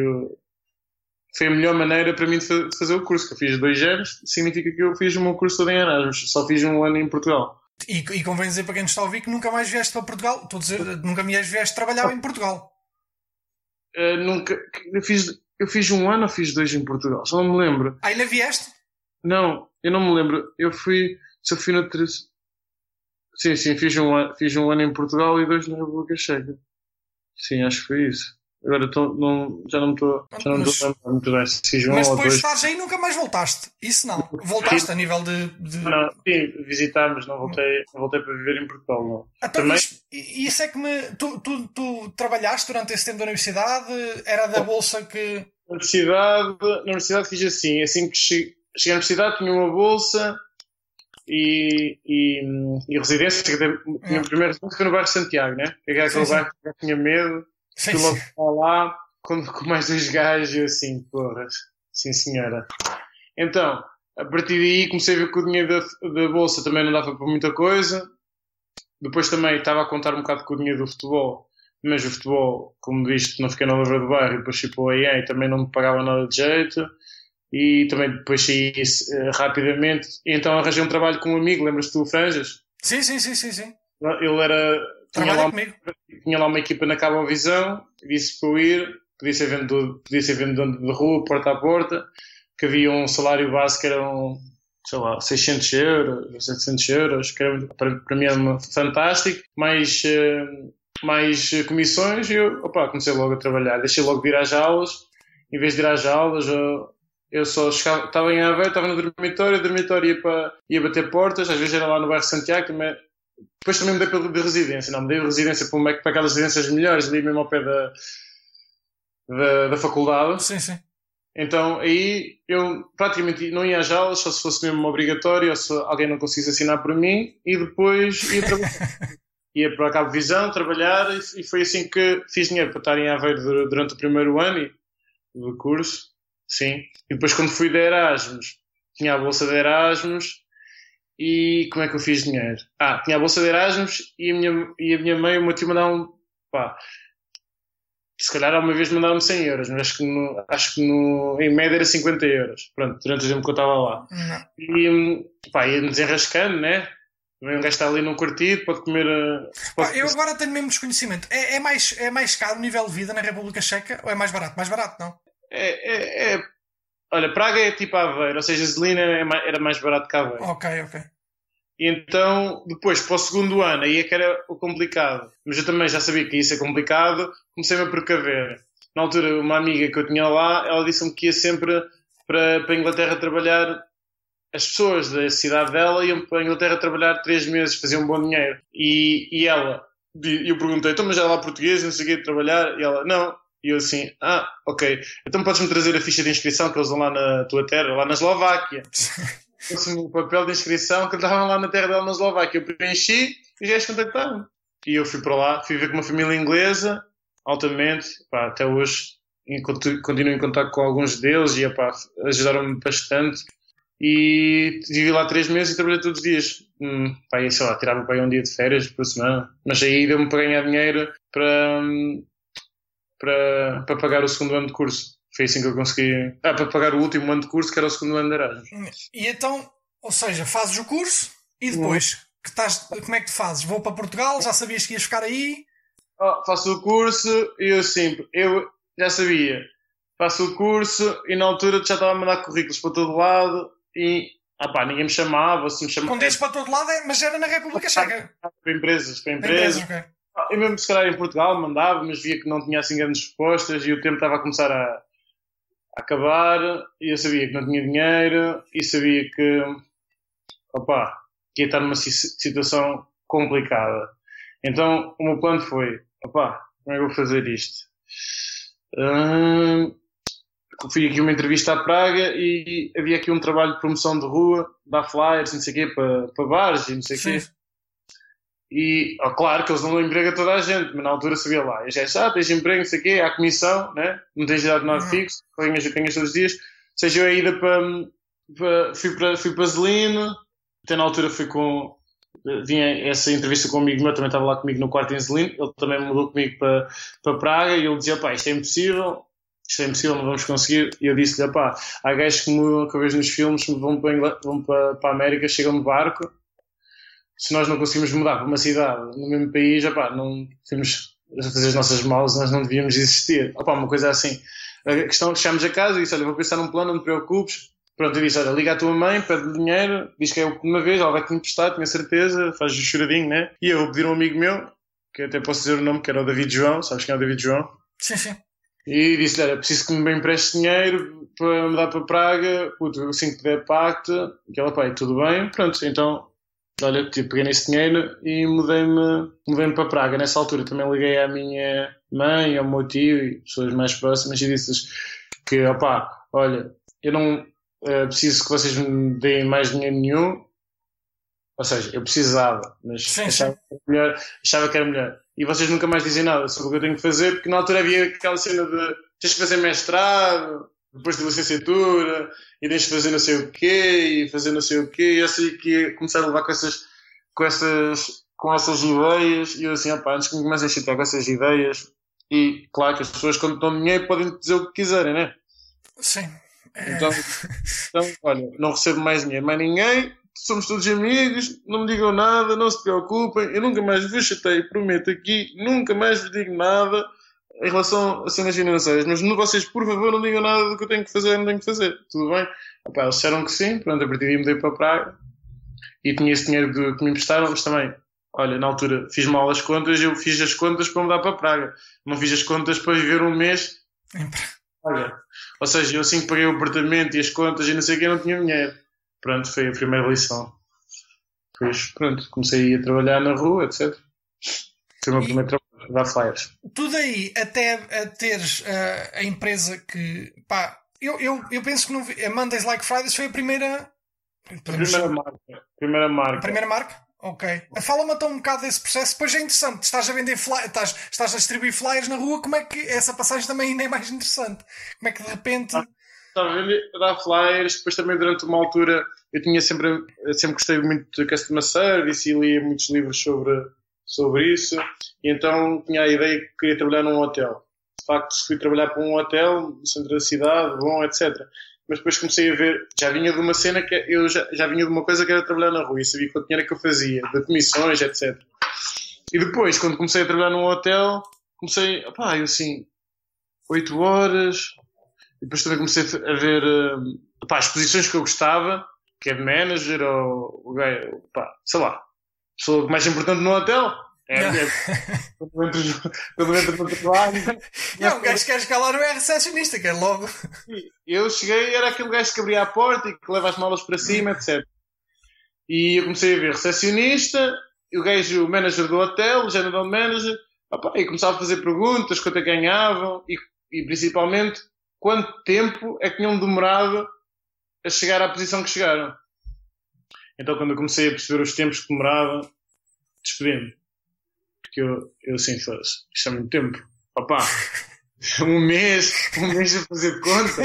foi a melhor maneira para mim de fazer o curso, que eu fiz dois anos, significa que eu fiz o meu curso todo em Erasmus, só fiz um ano em Portugal. E, e convém dizer para quem nos está a ouvir que nunca mais vieste para Portugal, estou a dizer, nunca mais vieste trabalhar em Portugal. Uh, nunca, eu fiz, eu fiz um ano ou fiz dois em Portugal, só não me lembro. Ah, ainda vieste? Não, eu não me lembro. Eu fui. Se eu fui no terceiro. Sim, sim, fiz um, ano, fiz um ano em Portugal e dois na República Checa. Sim, acho que foi isso. Agora tô, não, já não me estou já não estou a muito bem. Fiz um mas depois de estares aí nunca mais voltaste. Isso não. Voltaste a nível de. de... Não, sim, visitámos, não voltei, não voltei para viver em Portugal. Não. Então, Também... isso, isso é que me. Tu, tu, tu trabalhaste durante esse tempo da universidade? Era da bolsa que. Na universidade, na universidade fiz assim, assim que cheguei cheguei à universidade, tinha uma bolsa e, e, e residência. Tinha o primeiro foi no bairro de Santiago, né? Peguei aquele sim, bairro que tinha medo, sim, fui logo lá com, com mais dois gajos e assim, porra, sim senhora. Então, a partir daí comecei a ver que o dinheiro da, da bolsa também não dava para muita coisa. Depois também estava a contar um bocado com o dinheiro do futebol, mas o futebol, como visto, não fiquei na Lavra do Bairro e depois fui para o EA e também não me pagava nada de jeito e também depois saí uh, rapidamente. E então arranjei um trabalho com um amigo, lembras-te do Franjas? Sim, sim, sim, sim, sim. Ele era. Tinha lá, comigo. tinha lá uma equipa na Cabo Visão, disse para eu ir, podia ser vendedor, podia ser vendedor de rua, porta a porta, que havia um salário básico que era um, sei lá, 600 euros, 700 euros, que era para, para mim era fantástico, mais, uh, mais comissões e eu, opa, comecei logo a trabalhar, deixei logo de ir às aulas, em vez de ir às aulas, eu, eu só chegava, estava em Aveiro, estava no dormitório, o dormitório ia, para, ia bater portas, às vezes era lá no bairro Santiago, também, depois também mudei para de residência, não, mudei de residência para, uma, para aquelas residências melhores, ali mesmo ao pé da, da, da faculdade. Sim, sim. Então aí eu praticamente não ia às aulas, só se fosse mesmo obrigatório, ou se alguém não conseguisse assinar por mim, e depois ia trabalhar. ia para a Cabo Visão trabalhar, e foi assim que fiz dinheiro para estar em Aveiro durante o primeiro ano do curso. Sim. E depois quando fui de Erasmus, tinha a bolsa de Erasmus e como é que eu fiz dinheiro? Ah, tinha a bolsa de Erasmus e a minha, e a minha mãe e o meu tio mandaram, pá, se calhar uma vez mandaram-me 100 euros, mas acho que, no, acho que no, em média era 50 euros, pronto, durante o tempo que eu estava lá. E, pá, ia-me desenrascando, né? Também um gajo está ali num quartido, pode comer. Eh, pode... eu agora tenho mesmo desconhecimento. É, é, mais, é mais caro o nível de vida na República Checa ou é mais barato? Mais barato, não? É, é, é, olha, Praga é tipo Aveiro, ou seja, Zelina é era mais barato que Aveiro. Ok, ok. E então, depois, para o segundo ano, aí é que era o complicado. Mas eu também já sabia que ia ser complicado, comecei-me a precaver. Na altura, uma amiga que eu tinha lá, ela disse-me que ia sempre para, para a Inglaterra trabalhar. As pessoas da cidade dela iam para a Inglaterra trabalhar três meses, faziam um bom dinheiro. E, e ela, eu perguntei, então, mas já lá português, não sei o quê, trabalhar? E ela, não, e eu assim, ah, ok. Então podes-me trazer a ficha de inscrição que eles dão lá na tua terra, lá na Eslováquia. assim, um papel de inscrição que estavam lá na terra dela na Eslováquia. Eu preenchi e já eles contactaram. E eu fui para lá, fui ver com uma família inglesa, altamente, pá, até hoje continuo em contato com alguns deles e ajudaram-me bastante. E vivi lá três meses e trabalhei todos os dias. Hum, pá, sei lá, tirava para aí um dia de férias por semana. Mas aí deu-me para ganhar dinheiro para, para, para pagar o segundo ano de curso. Foi assim que eu consegui. Ah, para pagar o último ano de curso, que era o segundo ano de Erasmus. E então, ou seja, fazes o curso e depois, hum. que estás, como é que tu fazes? Vou para Portugal, já sabias que ias ficar aí? Oh, faço o curso e eu sempre, eu já sabia. Faço o curso e na altura já estava a mandar currículos para todo lado e ah pá, ninguém me chamava, se me chamava. Quando para todo lado, é, mas era na República Checa. Para empresas, para empresas. Para empresas okay. Eu mesmo se calhar em Portugal mandava, mas via que não tinha assim grandes respostas e o tempo estava a começar a, a acabar e eu sabia que não tinha dinheiro e sabia que, opá, que ia estar numa situação complicada. Então o meu plano foi, opá, como é que eu vou fazer isto? Uh, fui aqui uma entrevista à Praga e havia aqui um trabalho de promoção de rua, dar flyers, não sei o quê, para, para bares e não sei o quê. E, oh, claro que eles não dão emprego a toda a gente, mas na altura sabia lá. E já ah, tens emprego, não sei o quê, há comissão, né? não tens idade nada uhum. fixo, ganhas, ganhas todos os dias. Seja eu a ida para, para, fui para, fui para Zelino, até na altura fui com, vinha essa entrevista com um amigo meu, também estava lá comigo no quarto em Zelino, ele também mudou comigo para, para Praga e ele dizia, pá, isto é impossível, isto é impossível, não vamos conseguir. E eu disse-lhe, pá, há gajos que mudam, que eu vejo nos filmes, vão para, vão para, para a América, chegam no barco, se nós não conseguimos mudar para uma cidade no mesmo país, pá, não temos a fazer as nossas malas, nós não devíamos existir. Opá, uma coisa assim. A questão, chegámos a casa e disse, olha, vou pensar num plano, não te preocupes, Pronto, eu disse, olha, liga à tua mãe, pede dinheiro, diz que é a última vez, ela vai-te emprestar, tenho certeza, faz o choradinho, né? E eu vou pedir a um amigo meu, que até posso dizer o nome, que era o David João, sabes quem é o David João? Sim, sim. E disse-lhe, olha, preciso que me empreste dinheiro para mudar para Praga, puto, assim que puder pacto, e ela, pai, tudo bem, pronto, então, olha, tipo, peguei nesse dinheiro e mudei-me mudei para Praga. Nessa altura também liguei à minha mãe, ao meu tio e pessoas mais próximas e disse-lhes que, opá, olha, eu não, uh, preciso que vocês me deem mais dinheiro nenhum. Ou seja, eu precisava, mas sim, achava, sim. Que melhor, achava que era melhor. E vocês nunca mais dizem nada sobre o que eu tenho que fazer, porque na altura havia aquela cena de tens que fazer mestrado, depois de licenciatura, e tens que fazer não sei o quê, e fazer não sei o quê, e eu sei que ia começar a levar com essas, com essas, com essas ideias, e eu assim, opá, antes que me comecem a chatear com essas ideias, e claro que as pessoas quando dão dinheiro podem dizer o que quiserem, né? Sim. Então, então, olha, não recebo mais dinheiro, mais ninguém, somos todos amigos, não me digam nada, não se preocupem, eu nunca mais vos chatei, prometo aqui, nunca mais vos digo nada em relação a cenas financeiras, mas vocês, por favor, não digam nada do que eu tenho que fazer, não tenho que fazer, tudo bem? Opa, eles disseram que sim, pronto, a partir daí mudei para a praia e tinha esse dinheiro de, que me emprestaram, mas também, olha, na altura fiz mal as contas, eu fiz as contas para mudar para a Praga, não fiz as contas para viver um mês. Olha, ou seja, eu assim que paguei o apartamento e as contas e não sei o que, não tinha dinheiro. Pronto, foi a primeira lição. Depois, pronto, comecei a trabalhar na rua, etc. Foi o meu primeiro trabalho, dar flyers. Tudo aí, até a teres uh, a empresa que, pá, eu, eu, eu penso que não vi, a Mondays Like Fridays foi a primeira... A primeira marca. Primeira marca. A primeira marca? Ok. Fala-me então um bocado desse processo, depois é interessante. Estás a vender flyers, estás, estás a distribuir flyers na rua, como é que essa passagem também ainda é mais interessante? Como é que de repente. Ah, estava a vender, dar flyers, depois também durante uma altura eu tinha sempre, sempre gostei muito de customer service e lia muitos livros sobre, sobre isso, e então tinha a ideia que queria trabalhar num hotel. De facto, fui trabalhar para um hotel no centro da cidade, bom, etc mas depois comecei a ver, já vinha de uma cena que eu já, já vinha de uma coisa que era trabalhar na rua e sabia quanto dinheiro é que eu fazia, de comissões, etc. E depois, quando comecei a trabalhar num hotel, comecei, pá, eu assim, 8 horas, e depois também comecei a ver, pá, as posições que eu gostava, que é de manager ou, pá, sei lá, pessoa mais importante no hotel, é, é. Quando entra no trabalho. Não, o gajo que quer escalar não é recepcionista, quer logo. Eu cheguei, era aquele gajo que abria a porta e que leva as malas para cima, etc. E eu comecei a ver recepcionista, o gajo, o manager do hotel, o general manager, opa, e começava a fazer perguntas, quanto é que ganhavam e, e principalmente quanto tempo é que tinham demorado a chegar à posição que chegaram. Então, quando eu comecei a perceber os tempos que demorava, despedi-me. Porque eu, eu assim, fosse, isto é muito tempo. Opá, um mês, um mês a fazer de conta.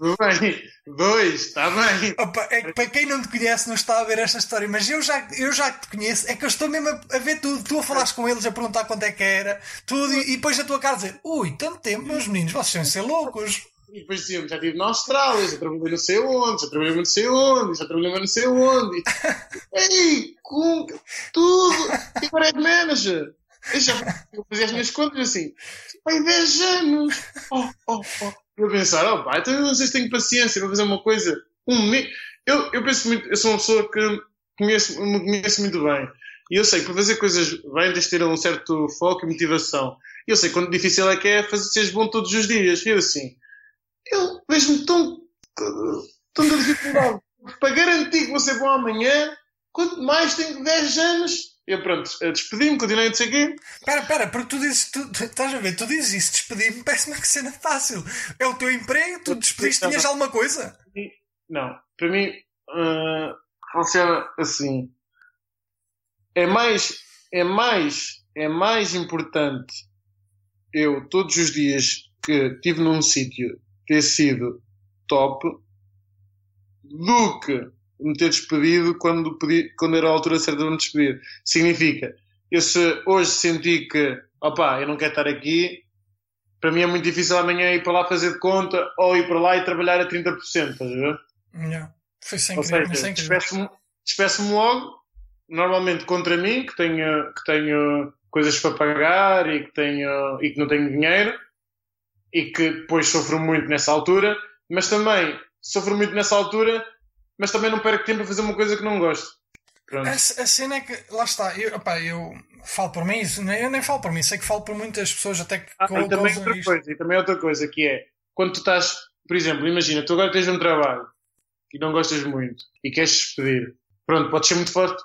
Bem, dois, está bem. Opa, é que para quem não te conhece, não está a ver esta história, mas eu já, eu já te conheço, é que eu estou mesmo a, a ver tudo. Tu a falares com eles, a perguntar quanto é que era, tudo, e, e depois a tua cara a dizer: Ui, tanto tempo, meus meninos, vocês vão ser loucos. E depois diziam, já estive na Austrália, já trabalhei não sei onde, já trabalhei não sei onde, já trabalhei não sei onde. Ei, com tudo! E agora é manager. Eu já fazia as minhas contas assim, pai, 10 anos! Oh, oh, oh. Eu pensar, oh pá, então eu não sei se tenho paciência para fazer uma coisa. Um mês. Eu, eu penso muito, eu sou uma pessoa que conheço, me conheço muito bem. E eu sei que para fazer coisas bem tens de ter um certo foco e motivação. E eu sei quanto difícil é que é fazer seres bom todos os dias. E eu assim, eu vejo-me tão, tão da dificuldade. para garantir que vou ser bom amanhã, quanto mais tenho 10 anos, eu pronto, despedi-me, continuei a dizer quê. Espera, espera, porque tu dizes, tu, estás a ver, tu dizes isso, despedi-me, parece-me que cena fácil. É o teu emprego, tu despediste, tinhas alguma coisa? Não, para mim uh, funciona assim. É mais, é mais, é mais importante eu todos os dias que estive num sítio ter sido top do que me ter despedido quando, pedi, quando era a altura certa de me despedir. Significa, eu se hoje senti que, opá, eu não quero estar aqui, para mim é muito difícil amanhã ir para lá fazer de conta ou ir para lá e trabalhar a 30%, estás a ver? Yeah. Foi sem querer, seja, despeço-me despeço logo, normalmente contra mim, que tenho, que tenho coisas para pagar e que, tenho, e que não tenho dinheiro e que depois sofro muito nessa altura, mas também sofro muito nessa altura mas também não perco tempo a fazer uma coisa que não gosto. A, a, cena é que, lá está, eu, opa, eu falo por mim, eu nem falo por mim, sei que falo por muitas pessoas até que. Ah, e, também outra isto. coisa, e também outra coisa que é quando tu estás, por exemplo, imagina, tu agora tens um trabalho e não gostas muito e queres despedir, pronto, pode ser muito forte,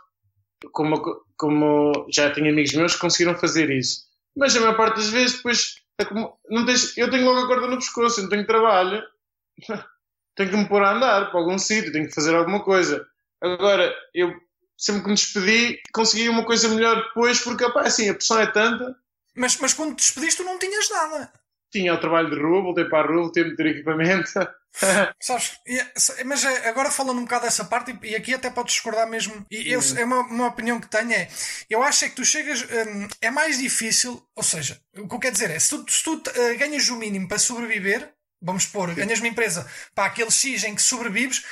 como, como já tenho amigos meus que conseguiram fazer isso, mas a maior parte das vezes depois não tens, eu tenho logo a corda no pescoço, eu não tenho trabalho. tenho que me pôr a andar para algum sítio, tenho que fazer alguma coisa. Agora, eu sempre que me despedi, consegui uma coisa melhor depois, porque opa, assim, a pressão é tanta. Mas, mas quando te despediste, tu não tinhas nada. Tinha o trabalho de rua, voltei para a rua, voltei a meter equipamento. Sabes, mas é, agora falando um bocado dessa parte, e aqui até podes discordar mesmo, e eu, é uma, uma opinião que tenho é, eu acho é que tu chegas, hum, é mais difícil, ou seja, o que eu quero dizer é, se tu, se tu uh, ganhas o mínimo para sobreviver, vamos supor, ganhas uma empresa para aquele X em que sobrevives,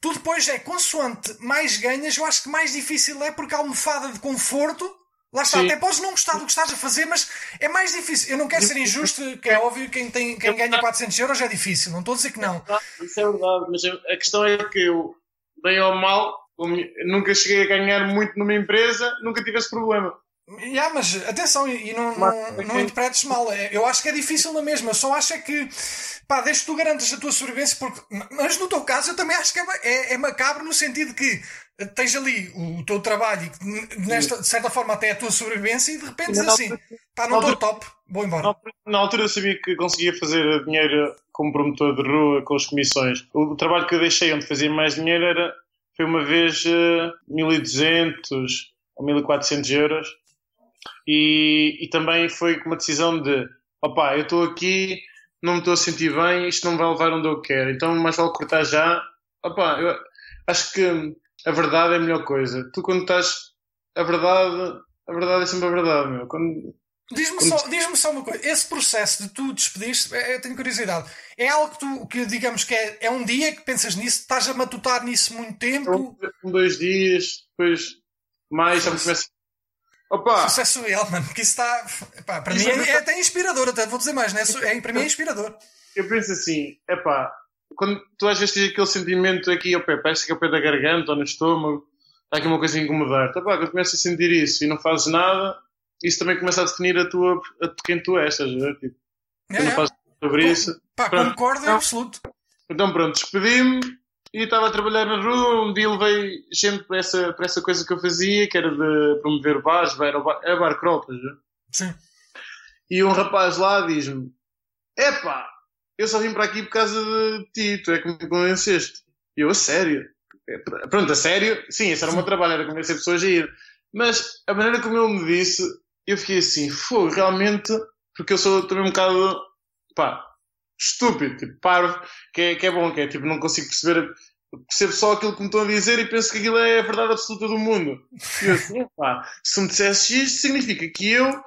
tu depois é consoante mais ganhas, eu acho que mais difícil é porque a almofada de conforto. Lá está, Sim. até podes não gostar do que estás a fazer, mas é mais difícil. Eu não quero ser injusto, que é óbvio, quem, tem, quem ganha 400 euros é difícil, não estou a dizer que não. Isso é verdade, mas a questão é que eu, bem ou mal, nunca cheguei a ganhar muito numa empresa, nunca tive esse problema. Yeah, mas atenção, e não, não, não interpretes mal. É, eu acho que é difícil na mesma. Eu só acho é que pá, desde que tu garantas a tua sobrevivência, porque, mas no teu caso eu também acho que é, é, é macabro no sentido que tens ali o teu trabalho e nesta, de certa forma até a tua sobrevivência e de repente diz assim, pá, não estou top, vou embora. Na altura eu sabia que conseguia fazer dinheiro como promotor de rua com as comissões. O trabalho que eu deixei onde fazia mais dinheiro era, foi uma vez uh, 1200 ou 1400 euros e, e também foi com uma decisão de opá, eu estou aqui, não me estou a sentir bem, isto não vai levar onde eu quero, então mais vale cortar já. Opá, eu acho que a verdade é a melhor coisa. Tu quando estás a verdade, a verdade é sempre a verdade, meu. Quando, Diz-me só, diz só uma coisa, esse processo de tu despediste, é, eu tenho curiosidade, é algo que tu, que digamos que é, é um dia que pensas nisso, estás a matutar nisso muito tempo? Um, dois dias, depois mais, já me começa Opa. Sucesso real, mano. Porque isso está. Pá, para isso mim é, é, até inspirador, até vou dizer mais, né? É, para mim é inspirador. Eu penso assim, é pá, quando tu às vezes tens aquele sentimento aqui ao pé, parece que é o pé da garganta ou no estômago, está aqui uma coisa a incomodar. Tá, pá, quando começas a sentir isso e não fazes nada, isso também começa a definir a tua, a quem tu és, estás a ver? Tipo, é, não é. fazes sobre isso. Pá, pronto. concordo em absoluto. Então pronto, despedi-me e estava a trabalhar na rua, um dia levei gente para essa, para essa coisa que eu fazia, que era de promover bares, era bar, é bar crawl, Sim. E um rapaz lá diz-me: Epá, eu só vim para aqui por causa de ti, tu é que me convenceste. E eu, a sério? Pronto, a sério, sim, esse era o meu trabalho, era convencer pessoas a ir. Mas a maneira como ele me disse, eu fiquei assim, foi realmente, porque eu sou também um bocado, pá, estúpido, tipo, parvo, que é, que é bom, que é tipo, não consigo perceber, percebo só aquilo que me estão a dizer e penso que aquilo é a verdade absoluta do mundo. E eu assim, pá, se me dissesse isto, significa que eu,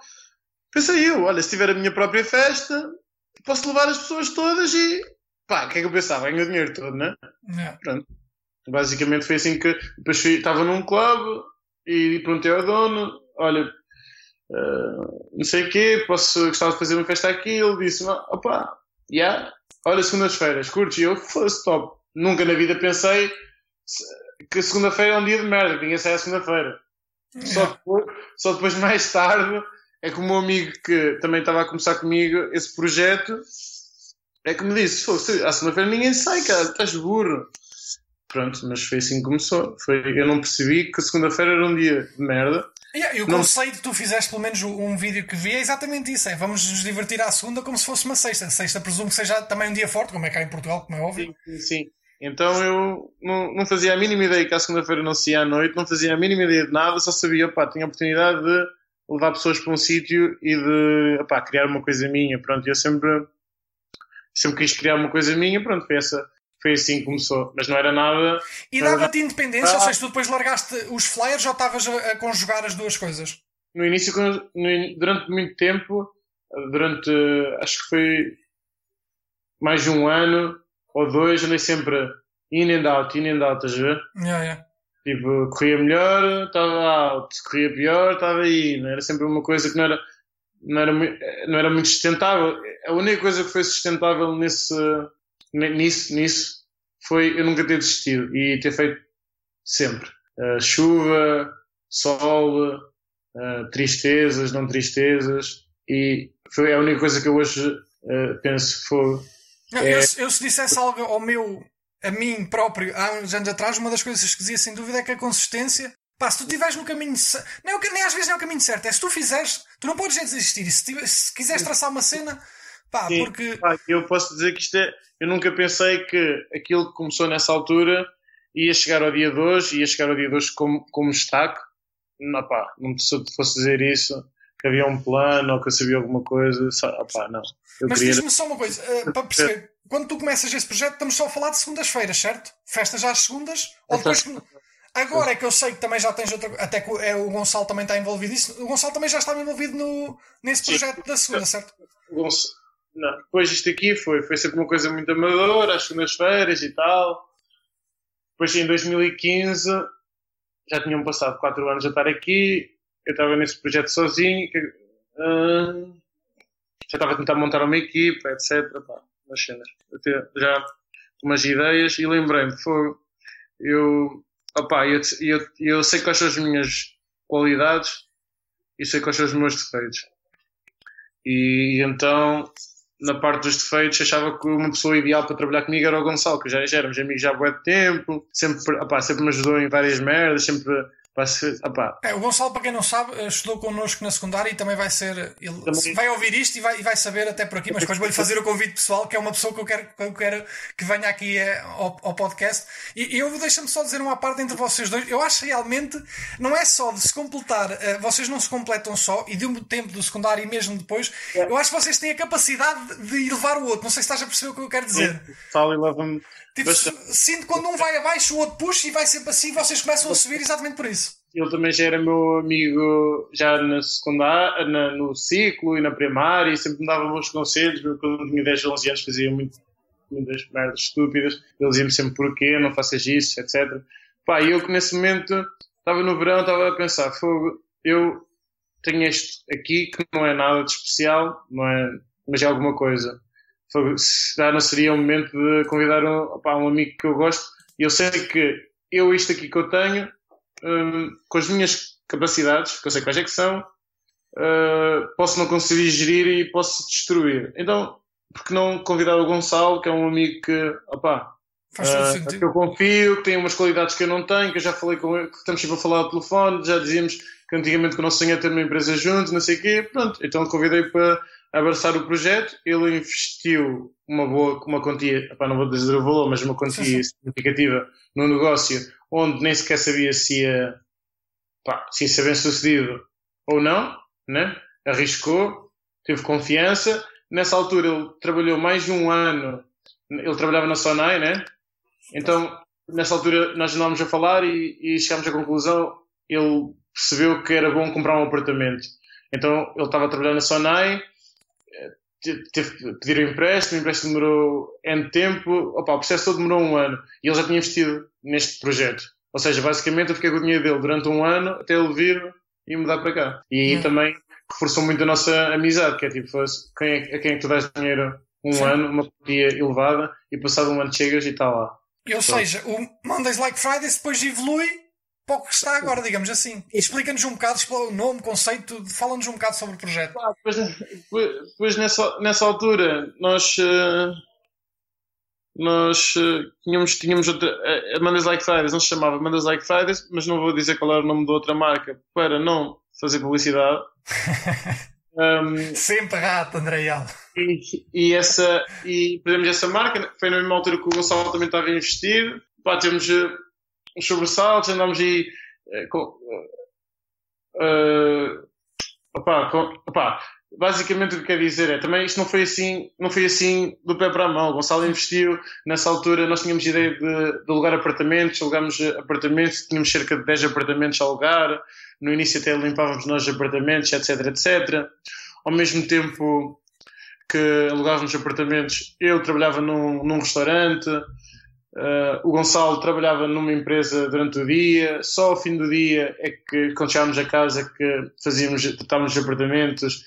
pensei eu, olha, se tiver a minha própria festa, posso levar as pessoas todas e, pá, o que é que eu pensava? Ganho o dinheiro todo, né? Yeah. Pronto. Basicamente foi assim que, depois estava num clube e perguntei ao dono, olha, Uh, não sei o quê, posso, gostava de fazer uma festa aqui. Ele disse: opá, yeah, olha, segundas-feiras, curtes? E eu, fosse top. Nunca na vida pensei que segunda-feira é um dia de merda, que ninguém sai à segunda-feira. Só, depois, só depois, mais tarde, é que o meu amigo que também estava a começar comigo esse projeto é que me disse: à segunda-feira ninguém sai, cara, estás burro. Pronto, mas foi assim que começou. Foi, eu não percebi que segunda-feira era um dia de merda Yeah, e o não... conceito que tu fizeste, pelo menos um vídeo que vi, é exatamente isso: é vamos nos divertir à segunda como se fosse uma sexta. A sexta presumo que seja também um dia forte, como é cá em Portugal, como é óbvio. Sim, sim. Então eu não, não fazia a mínima ideia que a segunda-feira não se ia à noite, não fazia a mínima ideia de nada, só sabia, pá, tinha a oportunidade de levar pessoas para um sítio e de pá, criar uma coisa minha. Pronto, eu sempre, sempre quis criar uma coisa minha, pronto, foi essa, foi assim que começou, mas não era nada. E dava-te independência, ah. ou seja, tu depois largaste os flyers ou estavas a, a, conjugar as duas coisas? No início, durante muito tempo, durante acho que foi mais de um ano ou dois, andei sempre in and out, in and out, estás a ver? Yeah, yeah. Tipo, corria melhor, estava out, corria pior, estava aí, não era sempre uma coisa que não era, não era, não era muito sustentável. A única coisa que foi sustentável nesse nisso, nisso foi eu nunca ter desistido e ter feito sempre. Uh, chuva, sol, uh, tristezas, não tristezas, e foi a única coisa que eu hoje uh, penso foi. Não, é... eu, eu, se dissesse algo ao meu, a mim próprio, há uns anos atrás, uma das coisas que dizia sem dúvida é que a consistência. Pá, se tu estiveres no caminho. Nem, nem às vezes não é o caminho certo, é se tu fizeres, tu não podes desistir. E se, se quiseres traçar uma cena, Pá, Sim, porque. Eu posso dizer que isto é. Eu nunca pensei que aquilo que começou nessa altura ia chegar ao dia de hoje, ia chegar ao dia de hoje como, como destaque. Não, pá, não se eu fosse dizer isso, que havia um plano ou que eu sabia alguma coisa. Só, pá, não. Eu Mas queria... diz-me só uma coisa, uh, para perceber, quando tu começas esse projeto, estamos só a falar de segundas-feiras, certo? Festas às segundas? Ou depois. Agora é que eu sei que também já tens outra. Até que é, o Gonçalo também está envolvido nisso. O Gonçalo também já estava envolvido no, nesse projeto Sim. da segunda, certo? Gonçalo não, depois isto aqui foi, foi sempre uma coisa muito amadora, às segundas-feiras e tal. Depois em 2015 já tinham passado 4 anos a estar aqui, eu estava nesse projeto sozinho, que, uh, já estava a tentar montar uma equipa, etc. Pá, umas cenas. já umas ideias e lembrei-me, foi, eu, opá, eu, eu, eu sei quais são as minhas qualidades e sei quais são os meus defeitos. E então na parte dos defeitos, achava que uma pessoa ideal para trabalhar comigo era o Gonçalo, que já, já éramos amigos já há muito tempo, sempre, sempre me ajudou em várias merdas, sempre é, o Gonçalo, para quem não sabe, eh, estudou connosco na secundária e também vai ser. Ele também... vai ouvir isto e vai, e vai saber até por aqui, mas depois vou-lhe fazer o convite pessoal, que é uma pessoa que eu quero que, eu quero que venha aqui é, ao, ao, podcast. E eu deixa-me só dizer uma parte entre vocês dois. Eu acho realmente, não é só de se completar, vocês não se completam só, e de um tempo do secundário e mesmo depois, é. eu acho que vocês têm a capacidade de elevar o outro. Não sei se estás a perceber o que eu quero dizer. Fala e leva-me Tipo, sinto quando um vai abaixo, o outro puxa e vai sempre assim, vocês começam a subir exatamente por isso. Ele também já era meu amigo já na secundária, na, no ciclo e na primária, e sempre me dava bons conselhos. Quando tinha 10, 11 anos fazia muito, muitas merdas estúpidas. Ele dizia-me sempre porquê, não faças isso, etc. Pá, e eu que nesse momento estava no verão, estava a pensar, fogo, eu tenho este aqui que não é nada de especial, não é, mas é alguma coisa se já não seria o momento de convidar um, opa, um amigo que eu gosto e eu sei que eu isto aqui que eu tenho um, com as minhas capacidades que eu sei quais é que são uh, posso não conseguir gerir e posso destruir então porque não convidar o Gonçalo que é um amigo que opa, Faz uh, que eu confio, que tem umas qualidades que eu não tenho, que eu já falei com ele, que estamos sempre a falar ao telefone, já dizíamos que antigamente que o nosso sonho é ter uma empresa juntos, não sei o quê. Pronto, então convidei para abraçar o projeto. Ele investiu uma boa, uma quantia, epá, não vou dizer o valor, mas uma quantia sim, sim. significativa no negócio, onde nem sequer sabia se ia, pá, se ia ser bem sucedido ou não, né? Arriscou, teve confiança. Nessa altura ele trabalhou mais de um ano, ele trabalhava na Sonai, né? Então, nessa altura nós andámos a falar e, e chegámos à conclusão, ele percebeu que era bom comprar um apartamento. Então ele estava a trabalhar na Sonai, teve que pedir um empréstimo, o empréstimo demorou N tempo, opa, o processo todo demorou um ano e ele já tinha investido neste projeto. Ou seja, basicamente eu fiquei com o dinheiro dele durante um ano até ele vir e mudar para cá. E aí também reforçou muito a nossa amizade, que é tipo, quem é, a quem é que tu dás dinheiro um Sim. ano, uma quantia elevada, e passado um ano chegas e está lá. Ou então, seja, o Mondays Like Fridays depois evolui para o que está agora, digamos assim. Explica-nos um bocado o nome, conceito, fala-nos um bocado sobre o projeto. Ah, depois, nessa, nessa altura nós, uh, nós uh, tínhamos, tínhamos outra, a Mondays Like Fridays, não se chamava Mondays Like Fridays, mas não vou dizer qual era o nome da outra marca para não fazer publicidade. um, Sempre rato, André e, e, essa, e perdemos essa marca, foi na mesma altura que o Gonçalo também estava a investir. Pá, temos uns sobressaltos, andámos aí com, uh, opá, com, opá, basicamente o que quer dizer é também isto não foi assim não foi assim do pé para a mão. O Gonçalo investiu nessa altura nós tínhamos ideia de, de alugar apartamentos alugámos apartamentos tínhamos cerca de 10 apartamentos a alugar. No início até limpávamos nós apartamentos etc etc. Ao mesmo tempo que alugávamos apartamentos eu trabalhava num, num restaurante Uh, o Gonçalo trabalhava numa empresa durante o dia, só ao fim do dia é que, quando chegávamos a casa, que fazíamos, tratávamos de apartamentos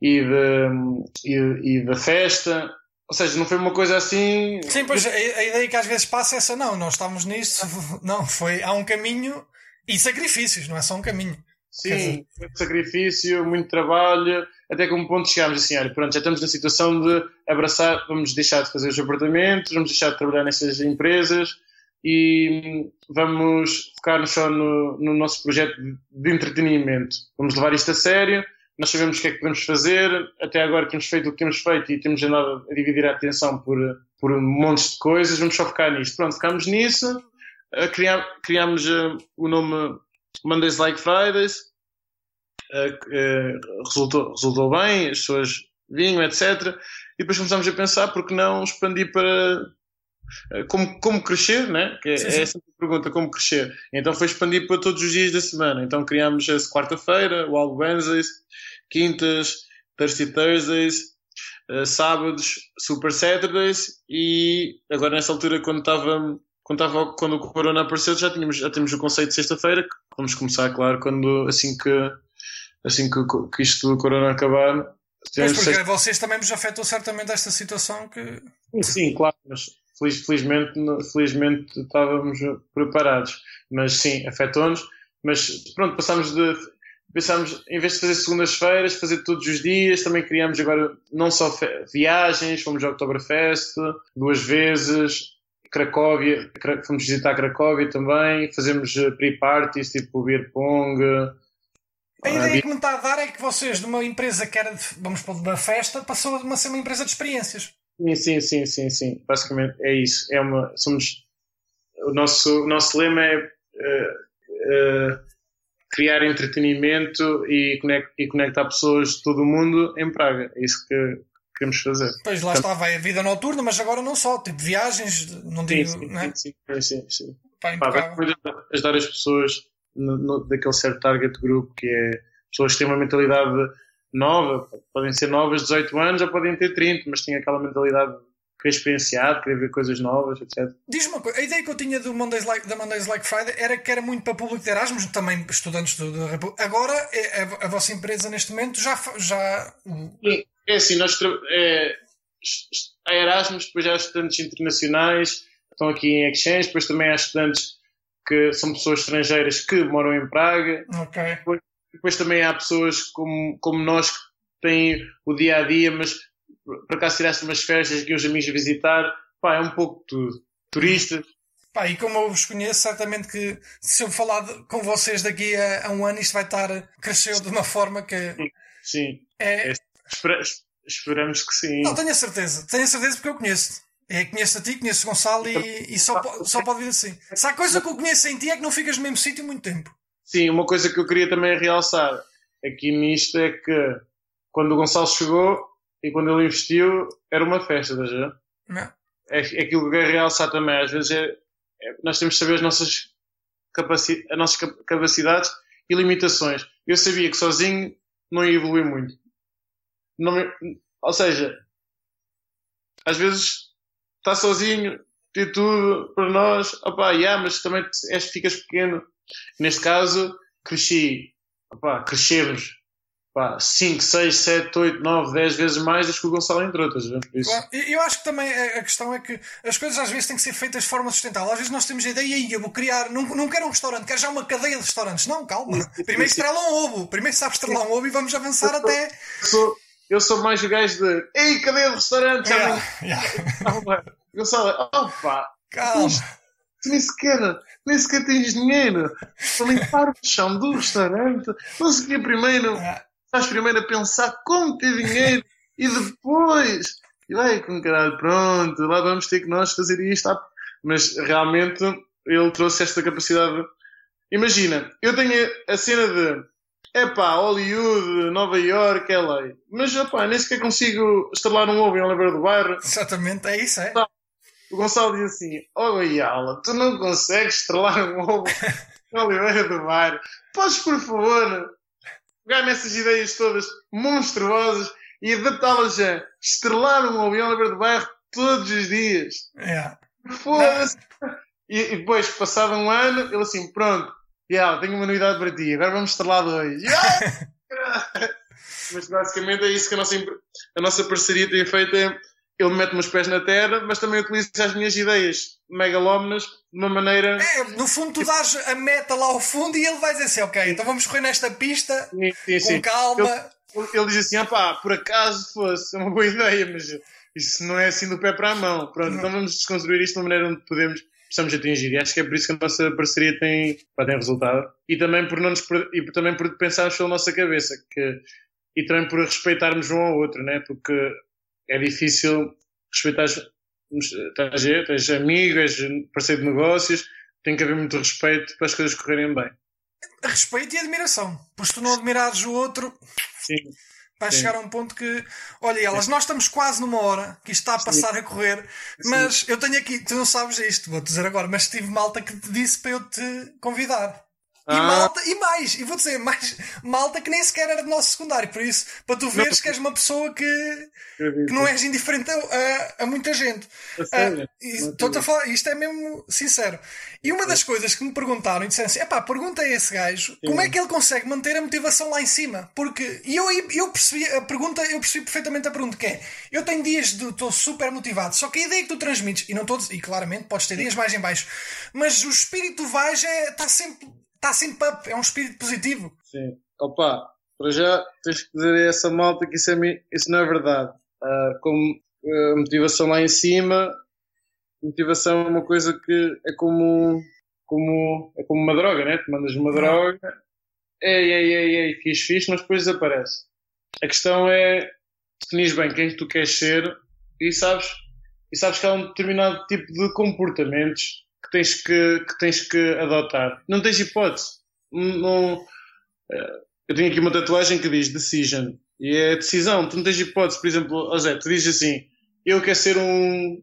e, de, e, e da festa. Ou seja, não foi uma coisa assim. Sim, pois a, a ideia que às vezes passa é essa, não, nós estamos nisso, não, foi, há um caminho e sacrifícios, não é só um caminho. Sim, muito sacrifício, muito trabalho, até que um ponto chegámos assim, olha, pronto, já estamos na situação de abraçar, vamos deixar de fazer os apartamentos, vamos deixar de trabalhar nessas empresas e vamos focar só no, no nosso projeto de entretenimento. Vamos levar isto a sério, nós sabemos o que é que podemos fazer, até agora temos feito o que temos feito e temos andado a dividir a atenção por, por montes de coisas, vamos só focar nisto. Pronto, ficámos nisso, criámos eh, o nome Mondays Like Fridays, resultou, resultou bem, as pessoas vinham, etc. E depois começámos a pensar, por que não expandir para uh, como, como crescer, né? Que é, sim, sim. é essa a pergunta, como crescer. Então foi expandir para todos os dias da semana. Então criámos essa quarta-feira, Wild Wednesdays, quintas, Thirsty Thursdays, uh, sábados, Super Saturdays e agora nessa altura quando estava quando, estava, quando o Corona apareceu já tínhamos já temos o conceito de sexta-feira que vamos começar claro quando assim que assim que, que isto do Corona acabar mas porque vocês também vos afetou certamente esta situação que sim claro mas feliz, felizmente felizmente estávamos preparados mas sim afetou-nos mas pronto passámos de pensámos, em vez de fazer segundas-feiras, fazer todos os dias, também criamos agora não só viagens, fomos ao Oktoberfest duas vezes, Cracóvia, fomos visitar Cracóvia também, fazemos eh, pre-parties tipo beer pong. A ideia que me está a dar é que vocês, de uma empresa que era, de, vamos pôr, de uma festa, passou a ser uma empresa de experiências. Sim, sim, sim, sim, sim. Basicamente é isso. É uma, somos, o nosso, o nosso lema é uh, uh, criar entretenimento e, conect, e conectar pessoas de todo o mundo em Praga. É isso que, queremos fazer. Pois lá está, vai a vida noturna, mas agora não só, tipo viagens, não digo. Sim, não é? sim, sim, sim, sim. Pá, Pá, ajudar as pessoas no, no, daquele certo target group que é pessoas que têm uma mentalidade nova, podem ser novas, 18 anos, ou podem ter 30, mas têm aquela mentalidade querer experienciar, querer ver coisas novas, etc. Diz-me uma coisa, a ideia que eu tinha do Mondays like, da Mondays Like Friday era que era muito para público de Erasmus, também estudantes da República. Agora, é, a, a, vossa empresa neste momento já. já... É assim, nós é, há Erasmus, depois há estudantes internacionais que estão aqui em Exchange, depois também há estudantes que são pessoas estrangeiras que moram em Praga. Okay. Depois, depois, também há pessoas como, como nós que têm o dia a dia, mas por acaso tiraste umas festas aqui os amigos visitar. Pá, é um pouco tudo. Turistas. Pá, e como eu vos conheço, certamente que se eu falar de, com vocês daqui a, a, um ano, isto vai estar cresceu de uma forma que. Sim. É... é espera, esperamos que sim. Não, tenho a certeza. Tenho a certeza porque eu conheço. É, conheço a ti, conheço o Gonçalo e, e só, só pode vir assim. Se há coisa que eu conheço em ti é que não ficas no mesmo sítio muito tempo. Sim, uma coisa que eu queria também realçar aqui nisto é que quando o Gonçalo chegou e quando ele investiu, era uma festa, estás a ver? É, é aquilo que eu quero realçar também. Às vezes é, é, nós temos de saber as nossas, capaci as nossas capacidades e limitações. Eu sabia que sozinho não ia evoluir muito. Não me, ou seja, às vezes está sozinho, tem tudo para nós, opá, yeah, mas também és, ficas pequeno. Neste caso, cresci, opá, crescemos 5, 6, 7, 8, 9, 10 vezes mais do que o Gonçalo entre outras. Isso. Claro. Eu acho que também a questão é que as coisas às vezes têm que ser feitas de forma sustentável. Às vezes nós temos a ideia, e eu vou criar, não, não quero um restaurante, quero já uma cadeia de restaurantes. Não, calma. Primeiro estrela um ovo. Primeiro sabe estrelar um ovo e vamos avançar até. Sou, eu sou mais o gajo de Ei, cadeia de restaurantes! Yeah, yeah. Gonçalo, opa! Calma! Tu nem sequer, nem sequer tens dinheiro para limpar o chão do restaurante. Não sei que primeiro. Yeah estás primeiro a pensar como ter dinheiro e depois. E vai com caralho, pronto, lá vamos ter que nós fazer isto. Mas realmente ele trouxe esta capacidade. Imagina, eu tenho a cena de epá, Hollywood, Nova York, LA. Mas epá, nem sequer consigo estrelar um ovo em Oliveira do Bairro. Exatamente, é isso, é? O Gonçalo diz assim: Oh, Yala, tu não consegues estrelar um ovo em Oliveira do Bairro. Podes, por favor, pegar nessas ideias todas monstruosas e adaptá-las a estrelar um avião Oliver do Bairro todos os dias. Yeah. Foda-se! E, e, depois, passado um ano, ele assim, pronto, yeah, tenho uma novidade para ti, agora vamos estrelar dois. Yeah! Mas basicamente é isso que a nossa, a nossa parceria tem feito. É, ele mete-me os pés na terra, mas também utiliza as minhas ideias megalómanas de uma maneira. É, no fundo, tu dás a meta lá ao fundo e ele vai dizer assim: ok, então vamos correr nesta pista sim, sim, com sim. calma. Ele, ele, diz assim: ah pá, por acaso fosse uma boa ideia, mas isso não é assim do pé para a mão. Pronto, não. então vamos desconstruir isto de uma maneira onde podemos, possamos atingir. E acho que é por isso que a nossa parceria tem, pá, tem resultado. E também por, não nos, e também por pensarmos pela nossa cabeça. Que, e também por respeitarmos um ao outro, né? Porque é difícil respeitar, estás a tens amigos, parceiro de negócios, tem que haver muito respeito para as coisas correrem bem. Respeito e admiração, pois tu não admirares o outro, Sim. Vai Sim. chegar a um ponto que, olha, elas, nós estamos quase numa hora que isto está a passar Sim. a correr, mas eu tenho aqui, tu não sabes isto, vou-te dizer agora, mas tive malta que te disse para eu te convidar. E ah. malta, e mais, e vou dizer, mais malta que nem sequer era do nosso secundário. Por isso, para tu veres não. que és uma pessoa que, que não és indiferente a, a muita gente. Uh, Estou-te a falar, isto é mesmo sincero. E uma das coisas que me perguntaram e disseram assim: epá, pergunta a esse gajo Sim. como é que ele consegue manter a motivação lá em cima. Porque e eu, eu percebi a pergunta, eu percebi perfeitamente a pergunta que é: eu tenho dias de estou super motivado, só que a ideia que tu transmites, e não todos, e claramente podes ter dias mais em baixo, mas o espírito vais é, está sempre está sempre up, é um espírito positivo. Sim. Opa, para já tens que dizer a essa malta que isso, é, isso não é verdade. Uh, como uh, motivação lá em cima, motivação é uma coisa que é como, como, é como uma droga, né? Tu mandas uma droga, ei, ei, ei, ei, fiz, fiz, mas depois desaparece. A questão é definir bem quem tu queres ser e sabes, e sabes que há um determinado tipo de comportamentos que tens que, que, tens que adotar. Não tens hipótese. Não, eh, eu tenho aqui uma tatuagem que diz decision. E é decisão. Tu não tens hipótese. Por exemplo, Zé, tu dizes assim: eu quero ser um,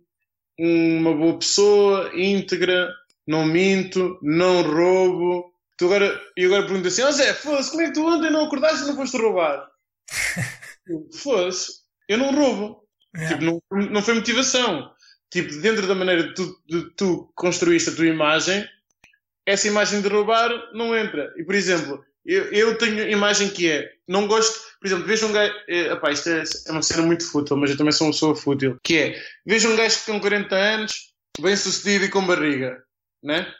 uma boa pessoa, íntegra, não minto, não roubo. Tu agora, e agora pergunto assim: Zé, fosse, como é que tu ontem não acordaste e não foste roubar? fosse, eu não roubo. Yeah. Tipo, não, não foi motivação tipo, dentro da maneira de tu, de tu construíste a tua imagem, essa imagem de roubar não entra. E, por exemplo, eu, eu tenho imagem que é, não gosto, por exemplo, vejo um gajo, é, opá, isto é, é, uma cena muito fútil, mas eu também sou uma pessoa fútil, que é, vejo um gajo tem 40 anos, bem sucedido e com barriga, né?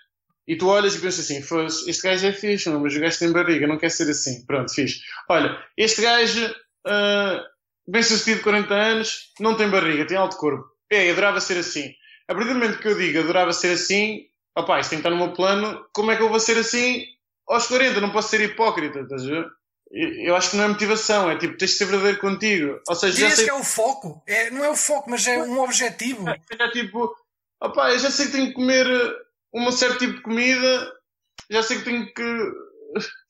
E tu olhas e pensas assim, este gajo é fixe, não, mas o gajo tem barriga, não quer ser assim. Pronto, fixe. Olha, este gajo, uh, bem sucedido, 40 anos, não tem barriga, tem alto corpo. É, adorava ser assim. A partir do momento que eu digo adorava ser assim, opá, isto tem que estar no meu plano, como é que eu vou ser assim aos 40? Não posso ser hipócrita, estás a ver? Eu acho que não é motivação, é tipo, tens de ser verdadeiro contigo. Ou seja, Dirias sei... que é o foco. É, não é o foco, mas é um objetivo. É, é tipo, opá, eu já sei que tenho que comer um certo tipo de comida, já sei que tenho que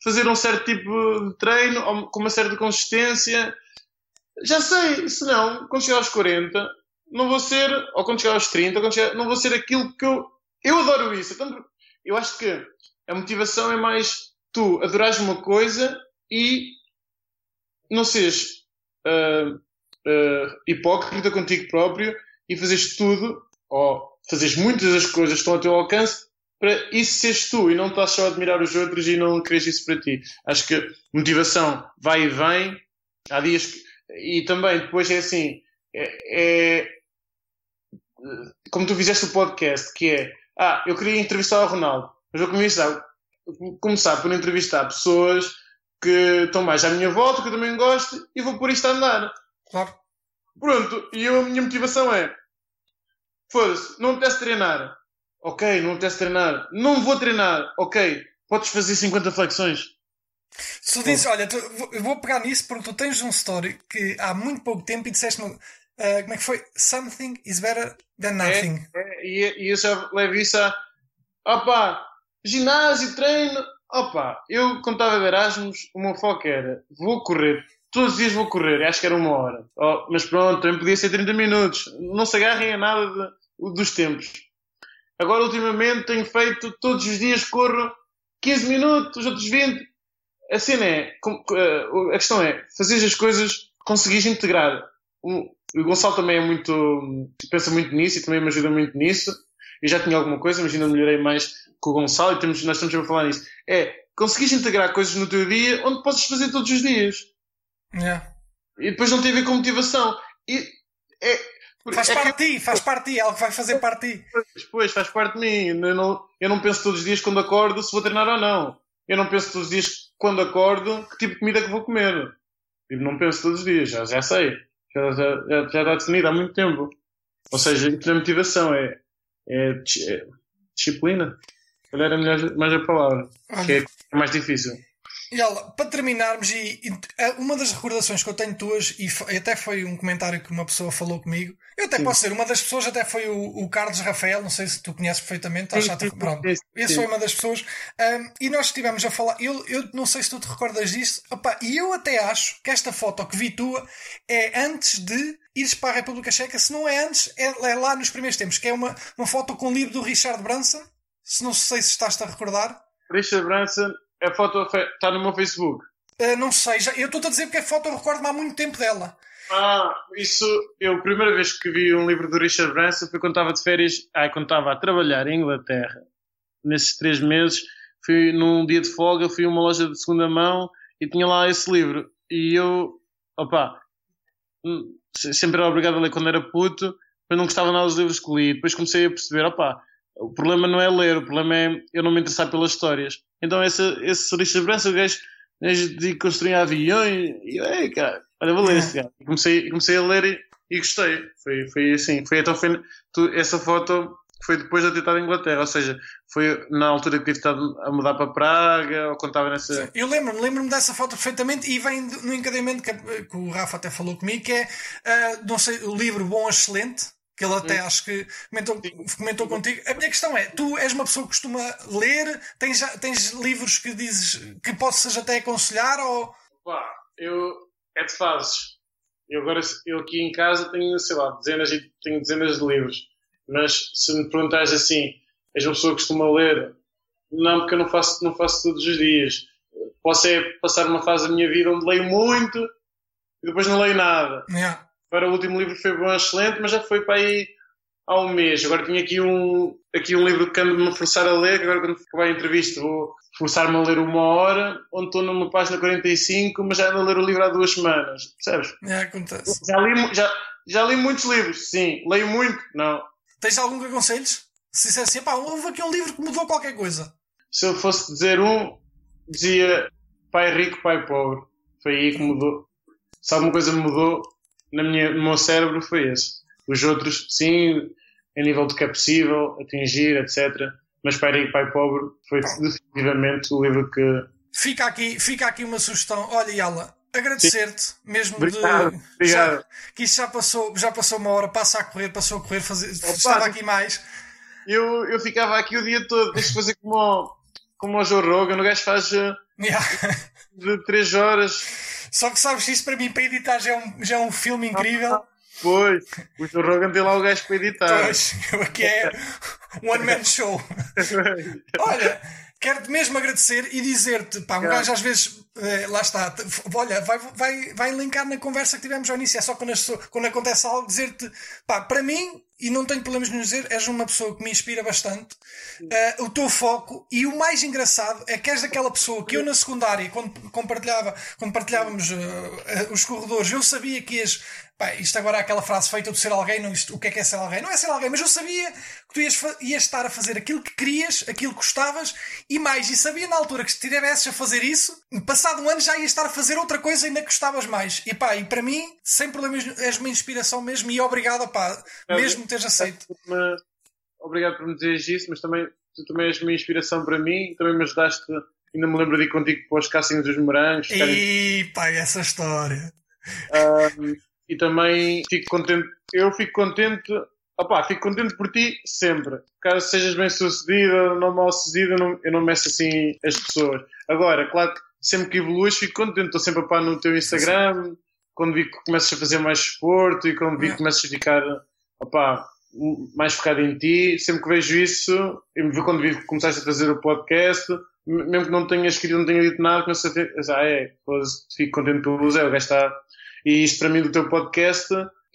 fazer um certo tipo de treino, com uma certa consistência. Já sei, senão, quando chegar aos 40, não vou ser, ou quando chegar aos 30, quando chegar, não vou ser aquilo que eu. Eu adoro isso. Então, eu acho que a motivação é mais tu adorares uma coisa e não seres uh, uh, hipócrita contigo próprio e fazeres tudo, ou fazeres muitas das coisas que estão ao teu alcance para isso seres tu e não estás só a admirar os outros e não queres isso para ti. Acho que motivação vai e vem. Há dias que, e também depois é assim, é, é, como tu fizeste o podcast, que é ah, eu queria entrevistar o Ronaldo, mas vou começar, começar por entrevistar pessoas que estão mais à minha volta, que eu também gosto, e vou por isto a andar. Claro. Pronto, e eu, a minha motivação é foda-se, não me apetece treinar Ok, não apetece treinar. Não vou treinar. Ok, podes fazer 50 flexões. Se tu dizes, olha, tu, eu vou pegar nisso porque tu tens um story que há muito pouco tempo e disseste-me, uh, como é que foi? Something is better than nothing. É, é, e, e eu já levo isso a, opá, ginásio, treino, opá, eu quando estava de Erasmus, o meu foco era, vou correr, todos os dias vou correr, acho que era uma hora. Oh, mas pronto, também podia ser 30 minutos. Não se agarrem a nada de, dos tempos. Agora, ultimamente, tenho feito todos os dias, corro 15 minutos, os outros 20. A cena é, eh, a questão é, fazer as coisas, conseguires integrar. O Gonçalo também é muito, pensa muito nisso e também me ajuda muito nisso. Eu já tinha alguma coisa, mas ainda melhorei mais com o Gonçalo e temos, nós estamos a falar nisso. É, conseguires integrar coisas no teu dia onde podes fazer todos os dias. Yeah. E depois não tem a ver com motivação. E é, Faz é parte de ti, faz parte de ti, é algo que vai fazer parte de ti. Pois, faz parte de mim. Eu não, eu não penso todos os dias quando acordo se vou treinar ou não. Eu não penso todos os dias quando acordo que tipo de comida que vou comer. Tipo, não penso todos os dias, já, já sei. Já, já, já, está definido há muito tempo. Ou seja, isso é motivação, é, é, é disciplina. Calhar é melhor, mais a palavra, que é mais difícil. Para terminarmos, e, e, uma das recordações que eu tenho tuas, e, e, até foi um comentário que uma pessoa falou comigo, eu até sim. posso dizer, uma das pessoas até foi o, o, Carlos Rafael, não sei se tu conheces perfeitamente, sim, sim, pronto. Esse foi uma das pessoas, um, e nós estivemos a falar, eu, eu não sei se tu te recordas disso, opa, e eu até acho que esta foto que vi tua é antes de ires para a República Checa, se não é antes, é, é lá nos primeiros tempos, que é uma, uma foto com o livro do Richard Branson, se não sei se estás a recordar. Richard Branson a foto está no meu Facebook? Uh, não sei, já, eu estou a dizer porque a foto eu recordo-me há muito tempo dela. Ah, isso, eu, a primeira vez que vi um livro do Richard Branson foi quando estava de férias, ah, quando estava a trabalhar em Inglaterra. Nesses três meses, fui num dia de folga, fui a uma loja de segunda mão e tinha lá esse livro. E eu, opa, hum, sempre era obrigado a ler quando era puto, mas não gostava nada dos livros que li. Depois comecei a perceber, opa, o problema não é ler, o problema é eu não me interessar pelas histórias. Então esse, esse Richard Branson, o gajo, de construir aviões, e eu, ei, cara, olha, vou ler este gajo. E comecei, comecei a ler e, e, gostei. Foi, foi assim, foi então foi, tu, essa foto foi depois de eu ter estado em Inglaterra, ou seja, foi na altura que eu estado a mudar para Praga, ou quando estava nessa. Eu lembro-me, lembro-me dessa foto perfeitamente e vem no encadeamento que, que, o Rafa até falou comigo, que é, uh, não sei, o livro Bom Excelente, que ele até hum. acho que comentou, comentou contigo. A minha questão é: tu és uma pessoa que costuma ler? Tens, tens livros que dizes que possas até aconselhar? Ou... Pá, eu. É de fases. Eu agora, eu aqui em casa tenho, sei lá, dezenas, tenho dezenas de livros. Mas se me perguntares assim, és uma pessoa que costuma ler? Não, porque eu não faço, não faço todos os dias. Posso é passar uma fase da minha vida onde leio muito e depois não leio nada. Yeah. Agora o último livro foi bom, excelente, mas já foi para aí há um mês. Agora tinha aqui um, aqui um livro que ando-me a forçar a ler, que agora quando acabar a entrevista vou forçar-me a ler uma hora, onde estou numa página 45, mas já ando a ler o livro há duas semanas. Percebes? É, acontece. Já li, já, já li muitos livros, sim. Leio muito? Não. Tens algum que aconselhes? Se disser assim, pá, houve aqui um livro que mudou qualquer coisa. Se eu fosse dizer um, dizia Pai Rico, Pai Pobre. Foi aí que mudou. Se alguma coisa mudou, na minha, no meu cérebro foi esse. Os outros, sim, a nível do que é possível, atingir, etc. mas Pai Rico, Pai Pobre foi definitivamente o livro que. Fica aqui, fica aqui uma sugestão. Olha, Yala, agradecer-te mesmo obrigado, de obrigado. Já, que isso já passou, já passou uma hora, passa a correr, passou a correr, fazer, estava aqui mais. Eu, eu ficava aqui o dia todo, deixa fazer como, como o Joe Rogan, o gajo faz eh, Yeah. de 3 horas. Só que sabes, isso para mim, para editar já é um, já é um filme incrível. Pois, o Joe Rogan tem lá o gajo para editar. Pois, aqui é one man show. Olha, quero-te mesmo agradecer e dizer-te, pá, um Claro. gajo às vezes, eh, lá está, olha, vai, vai, vai linkar na conversa que tivemos ao início, é só quando, quando acontece algo dizer-te, pá, para mim, e não tenho problemas em dizer, és uma pessoa que me inspira bastante, eh, o teu foco, e o mais engraçado é que és daquela pessoa que eu na secundária, quando compartilhava, quando partilhávamos eh, os corredores, eu sabia que ias, pá, isto agora é aquela frase feita de ser alguém, não, isto, o que é que é ser alguém? Não é ser alguém, mas eu sabia que tu ias, ias estar a fazer aquilo que querias, aquilo que gostavas e mais. E sabia na altura que se estivesses a fazer isso, passado um ano já ias estar a fazer outra coisa e ainda gostavas mais. E pá, e para mim, sem problemas, és uma inspiração mesmo e obrigado, pá, mesmo teres aceito. Mas, obrigado por me dizeres isso, mas também tu também és uma inspiração para mim, também me ajudaste, ainda me lembro de ir contigo para os castings dos morangos, ficarem E pá, essa história. Um, e também fico contente, eu fico contente, opá, fico contente por ti sempre. Caso sejas bem sucedido ou não mal não, eu não meço assim as pessoas. Agora, claro que sempre que evoluas, fico contente, estou sempre a par no teu Instagram, quando vi que começas a fazer mais esporte e quando vi que começas a ficar, opá, mais focado em ti, sempre que vejo isso, e quando vi que começaste a fazer o podcast, mesmo que não tenha escrito, não tenha dito nada, começo a ter, ah, é, pois, fico contente pelo Zé, o gajo está. E isto para mim do teu podcast,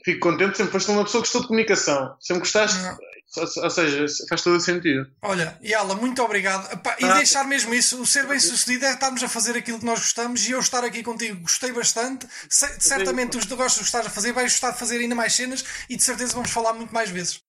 fico contente, sempre foste uma pessoa que gostou de comunicação, sempre gostaste, Não. Ou, seja, faz todo o sentido. Olha, Yala, muito obrigado. Epá, e Ah. deixar mesmo isso, o ser bem sucedido é estarmos a fazer aquilo que nós gostamos e eu estar aqui contigo gostei bastante. Se- certamente os negócios que estás a fazer, vais gostar de fazer ainda mais cenas e de certeza vamos falar muito mais vezes.